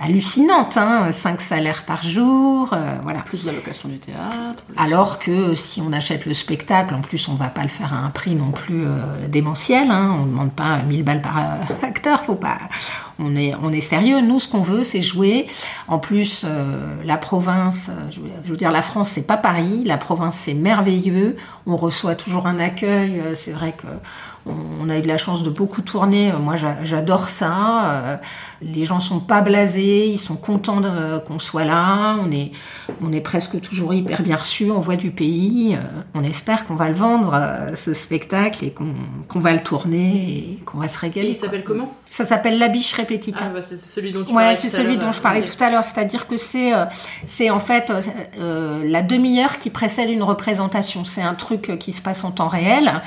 hallucinante. Hein. Cinq salaires par jour, euh, voilà. Plus la location du théâtre. Alors que si on achète le spectacle, en plus on va pas le faire à un prix non plus euh, démentiel. Hein. On ne demande pas 1000 balles par euh, acteur, faut pas. On est, on est sérieux. Nous, ce qu'on veut, c'est jouer. En plus, euh, la province, euh, je veux, je veux dire, la France, c'est pas Paris. La province, c'est merveilleux. On reçoit toujours un accueil. Euh, C'est vrai que on, a eu de la chance de beaucoup tourner. Moi, j'a- j'adore ça. Les gens sont pas blasés, ils sont contents qu'on soit là. On est, on est presque toujours hyper bien reçus. On voit du pays. On espère qu'on va le vendre ce spectacle et qu'on va le tourner et qu'on va se Et régaler. il s'appelle comment? Ça s'appelle La Biche Ah bah c'est celui dont tu Ouais, c'est celui dont je parlais tout à l'heure, c'est-à-dire que c'est euh, c'est en fait euh, euh, la demi-heure qui précède une représentation. C'est un truc euh, qui se passe en temps réel.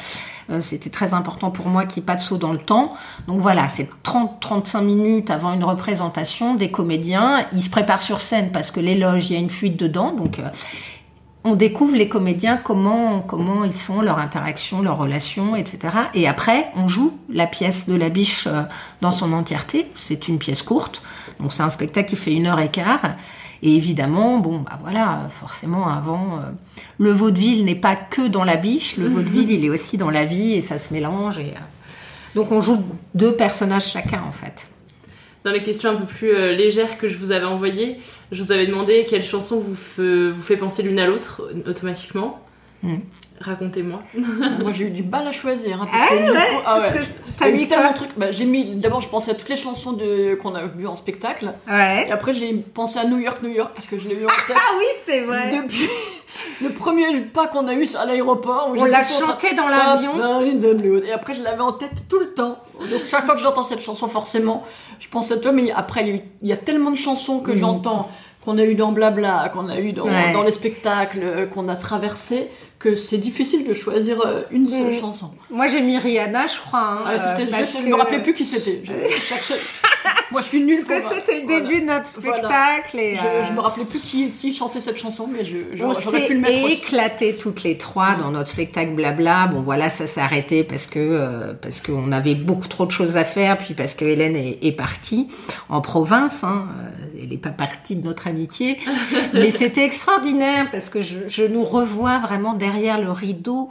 Euh, C'était très important pour moi qu'il n'y ait pas de saut dans le temps. Donc voilà, c'est 30-35 minutes avant une représentation des comédiens. Ils se préparent sur scène parce que l'éloge, il y a une fuite dedans. Donc euh, on découvre les comédiens, comment, comment ils sont, leur interaction, leurs relations, etc. Et après, on joue la pièce de la biche euh, dans son entièreté. C'est une pièce courte, donc c'est un spectacle qui fait une heure et quart. Et évidemment, bon, bah voilà, forcément, avant, euh, le vaudeville n'est pas que dans la biche, le vaudeville, il est aussi dans la vie et ça se mélange. Et, euh, donc on joue deux personnages chacun, en fait. Dans les questions un peu plus euh, légères que je vous avais envoyées, je vous avais demandé quelle chanson vous, vous fait penser l'une à l'autre euh, automatiquement. Mm. Racontez-moi. Moi j'ai eu du mal à choisir. Hein, Ah parce que, du ouais, coup- ah parce que t'as mis tellement quoi de trucs. Bah, j'ai mis d'abord je pensais à toutes les chansons de qu'on a vues en spectacle. Ouais. Et après j'ai pensé à New York, New York parce que je l'ai eu en tête. Ah oui, c'est vrai. Depuis le premier pas qu'on a eu à l'aéroport. où On l'a chanté dans l'avion. Et après je l'avais en tête tout le temps. Donc chaque fois que j'entends cette chanson, forcément, je pense à toi. Mais après il y a, y tellement de chansons que Mhm. j'entends qu'on a eu dans Blabla, qu'on a eu dans, Ouais. dans les spectacles, qu'on a traversé, que c'est difficile de choisir euh, une seule Mhm. chanson. Moi, j'ai mis Rihanna, je crois. hein, Ah, euh, je ne que- me rappelais plus qui c'était. Je- Moi, je suis nulle. Parce que c'était le voilà. début de notre Voilà. spectacle. Et, Je, euh, je me rappelais plus qui, qui chantait cette chanson, mais je, je- on s'est éclaté toutes les trois dans notre spectacle blabla. Bon voilà, ça s'est arrêté parce que euh, parce qu'on avait beaucoup trop de choses à faire, puis parce que Hélène est, est partie en province. Hein. Euh, Elle n'est pas partie de notre amitié, mais c'était extraordinaire parce que je, je nous revois vraiment derrière le rideau.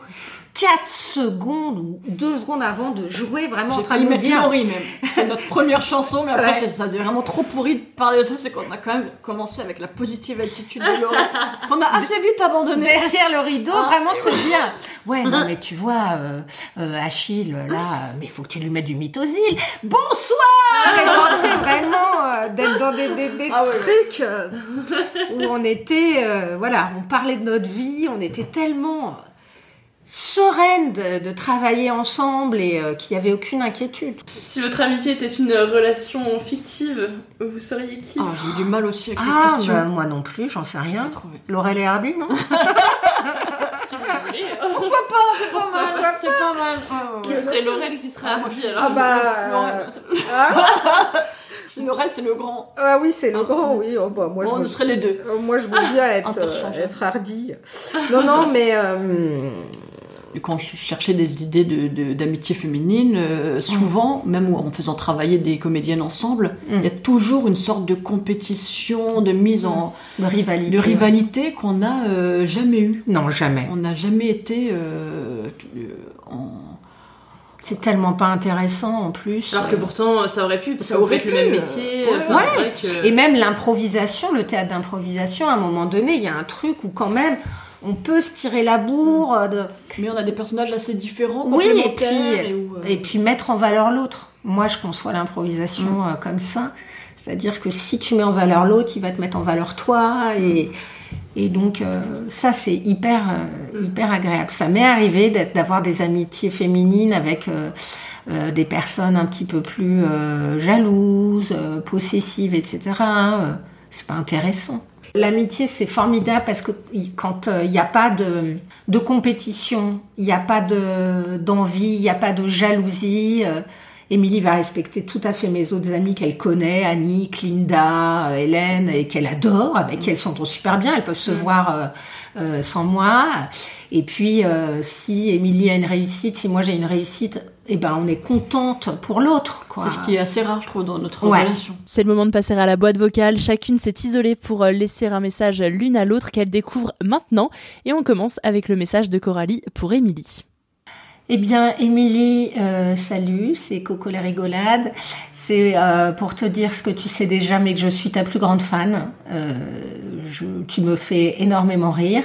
4 secondes ou 2 secondes avant de jouer vraiment en train de nous dire même. C'était notre première chanson, mais après Ouais. ça, faisait vraiment trop pourri de parler de ça. C'est qu'on a quand même commencé avec la positive attitude de Laurie, qu'on a assez vite abandonné. derrière le rideau, Ah. vraiment se dire Ouais, non, mais tu vois, euh, euh, Achille, là, euh, mais il faut que tu lui mettes du mythosil. Bonsoir Et rentrer vraiment euh, d'être dans des, des, des Ah ouais, trucs où on était, voilà, on parlait de notre vie, on était tellement sereine de, de travailler ensemble et euh, qu'il n'y avait aucune inquiétude. Si votre amitié était une relation fictive, vous seriez qui Ah, j'ai eu du mal aussi avec cette Ah, question. bah, moi non plus, j'en sais rien. Laurel et Hardy, non Si vous voulez. Pourquoi pas C'est pas mal. C'est pas mal. Ouais, Qui serait Laurel, qui serait Hardy alors Ah bah... Laurel, euh, Laurel, c'est le grand. Ah oui, c'est le grand, oui. Oh, bah, moi, Bon, je on veux- serait les deux. Euh, Moi, je veux bien être, euh, être hardy. Non, non, mais euh, quand je cherchais des idées d'amitié de, d'amitié féminine, euh, souvent, même en faisant travailler des comédiennes ensemble, Mm. il y a toujours une sorte de compétition, de mise en De rivalité. de rivalité qu'on n'a euh, jamais eu. Non, jamais. On n'a jamais été euh, euh, en C'est tellement pas intéressant en plus. Alors que pourtant, ça aurait pu, parce Ça que vous aurait faites le pu, même métier. ouais, enfin, Ouais. c'est vrai que... Et même l'improvisation, le théâtre d'improvisation, à un moment donné, il y a un truc où quand même on peut se tirer la bourre. euh, De... Mais on a des personnages assez différents, Oui, et complémentaires, puis, et où, euh, et puis mettre en valeur l'autre. Moi, je conçois l'improvisation Mm. euh, comme ça. C'est-à-dire que si tu mets en valeur l'autre, il va te mettre en valeur toi. Et, et donc, euh, ça, c'est hyper, hyper agréable. Ça m'est arrivé d'avoir des amitiés féminines avec des personnes un petit peu plus jalouses, possessives, etc. hein. C'est pas intéressant. L'amitié, c'est formidable parce que il- quand euh, il n'y a pas de, de compétition, il n'y a pas de- d'envie, il n'y a pas de jalousie, euh, Émilie va respecter tout à fait mes autres amies qu'elle connaît, Annick, Linda, euh, Hélène, et qu'elle adore, avec qui elles s'entendent super bien, elles peuvent se voir euh, euh, sans moi. Et puis, euh, si Émilie a une réussite, si moi j'ai une réussite, eh ben on est contente pour l'autre. quoi. c'est ce qui est assez rare, je trouve, dans notre Ouais. relation. C'est le moment de passer à la boîte vocale. Chacune s'est isolée pour euh, laisser un message l'une à l'autre qu'elle découvre maintenant. Et on commence avec le message de Coralie pour Émilie. Eh bien, Émilie, euh, salut, c'est Coco la rigolade. C'est euh, pour te dire ce que tu sais déjà, mais que je suis ta plus grande fan. Euh, je, tu me fais énormément rire.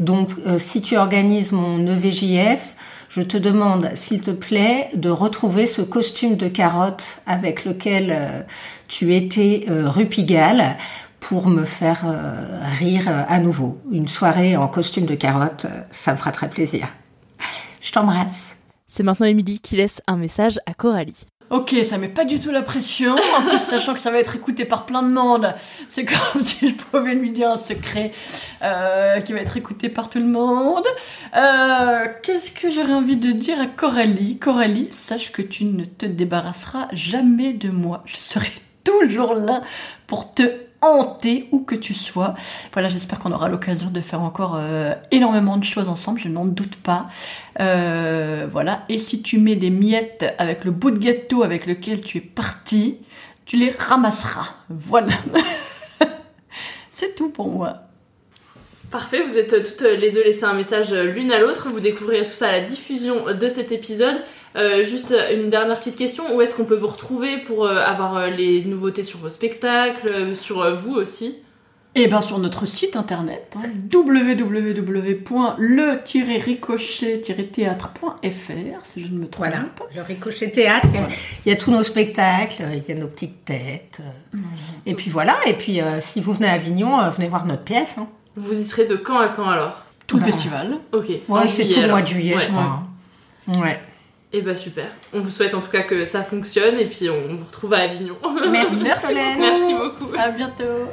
Donc, euh, si tu organises mon EVJF, je te demande, s'il te plaît, de retrouver ce costume de carotte avec lequel euh, tu étais euh, rue Pigalle pour me faire euh, rire à nouveau. Une soirée en costume de carotte, ça me fera très plaisir. Je t'embrasse. C'est maintenant Émilie qui laisse un message à Coralie. Ok, ça met pas du tout la pression, en plus sachant que ça va être écouté par plein de monde. C'est comme si je pouvais lui dire un secret euh, qui va être écouté par tout le monde. Euh, Qu'est-ce que j'aurais envie de dire à Coralie? Coralie, sache que tu ne te débarrasseras jamais de moi. Je serai toujours là pour te hanter où que tu sois. Voilà, j'espère qu'on aura l'occasion de faire encore euh, énormément de choses ensemble, je n'en doute pas. Euh, voilà, et si tu mets des miettes avec le bout de gâteau avec lequel tu es parti, tu les ramasseras. Voilà. C'est tout pour moi. Parfait, vous êtes toutes les deux laissées un message l'une à l'autre. Vous découvrirez tout ça à la diffusion de cet épisode. Euh, juste une dernière petite question. Où est-ce qu'on peut vous retrouver pour euh, avoir euh, les nouveautés sur vos spectacles, euh, sur euh, vous aussi? Et bien sur notre site internet, hein, www.le-ricochet-théâtre.fr, si je ne me trompe Voilà, pas. le Ricochet Théâtre, il y a- il y, a tous nos spectacles, il y a nos petites têtes. Et puis voilà, et puis euh, si vous venez à Avignon, euh, venez voir notre pièce. hein. Vous y serez de quand à quand alors? Tout le Bah, festival. Ok. Ouais, c'est tout le mois de juillet, Ouais. je crois. hein. Ouais. Et bah super. On vous souhaite en tout cas que ça fonctionne et puis on vous retrouve à Avignon. Merci, Merci beaucoup. Merci beaucoup. À bientôt.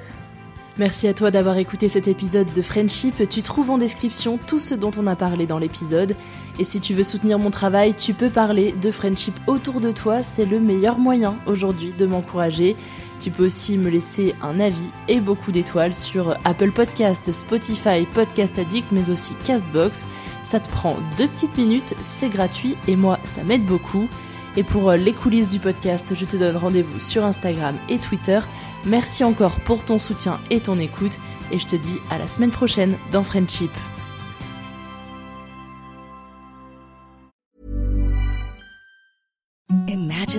Merci à toi d'avoir écouté cet épisode de Friendship. Tu trouves en description tout ce dont on a parlé dans l'épisode. Et si tu veux soutenir mon travail, tu peux parler de Friendship autour de toi. C'est le meilleur moyen aujourd'hui de m'encourager. Tu peux aussi me laisser un avis et beaucoup d'étoiles sur Apple Podcast, Spotify, Podcast Addict, mais aussi Castbox. Ça te prend deux petites minutes, c'est gratuit et moi, ça m'aide beaucoup. Et pour euh, les coulisses du podcast, je te donne rendez-vous sur Instagram et Twitter. Merci encore pour ton soutien et ton écoute. Et je te dis à la semaine prochaine dans Friendship.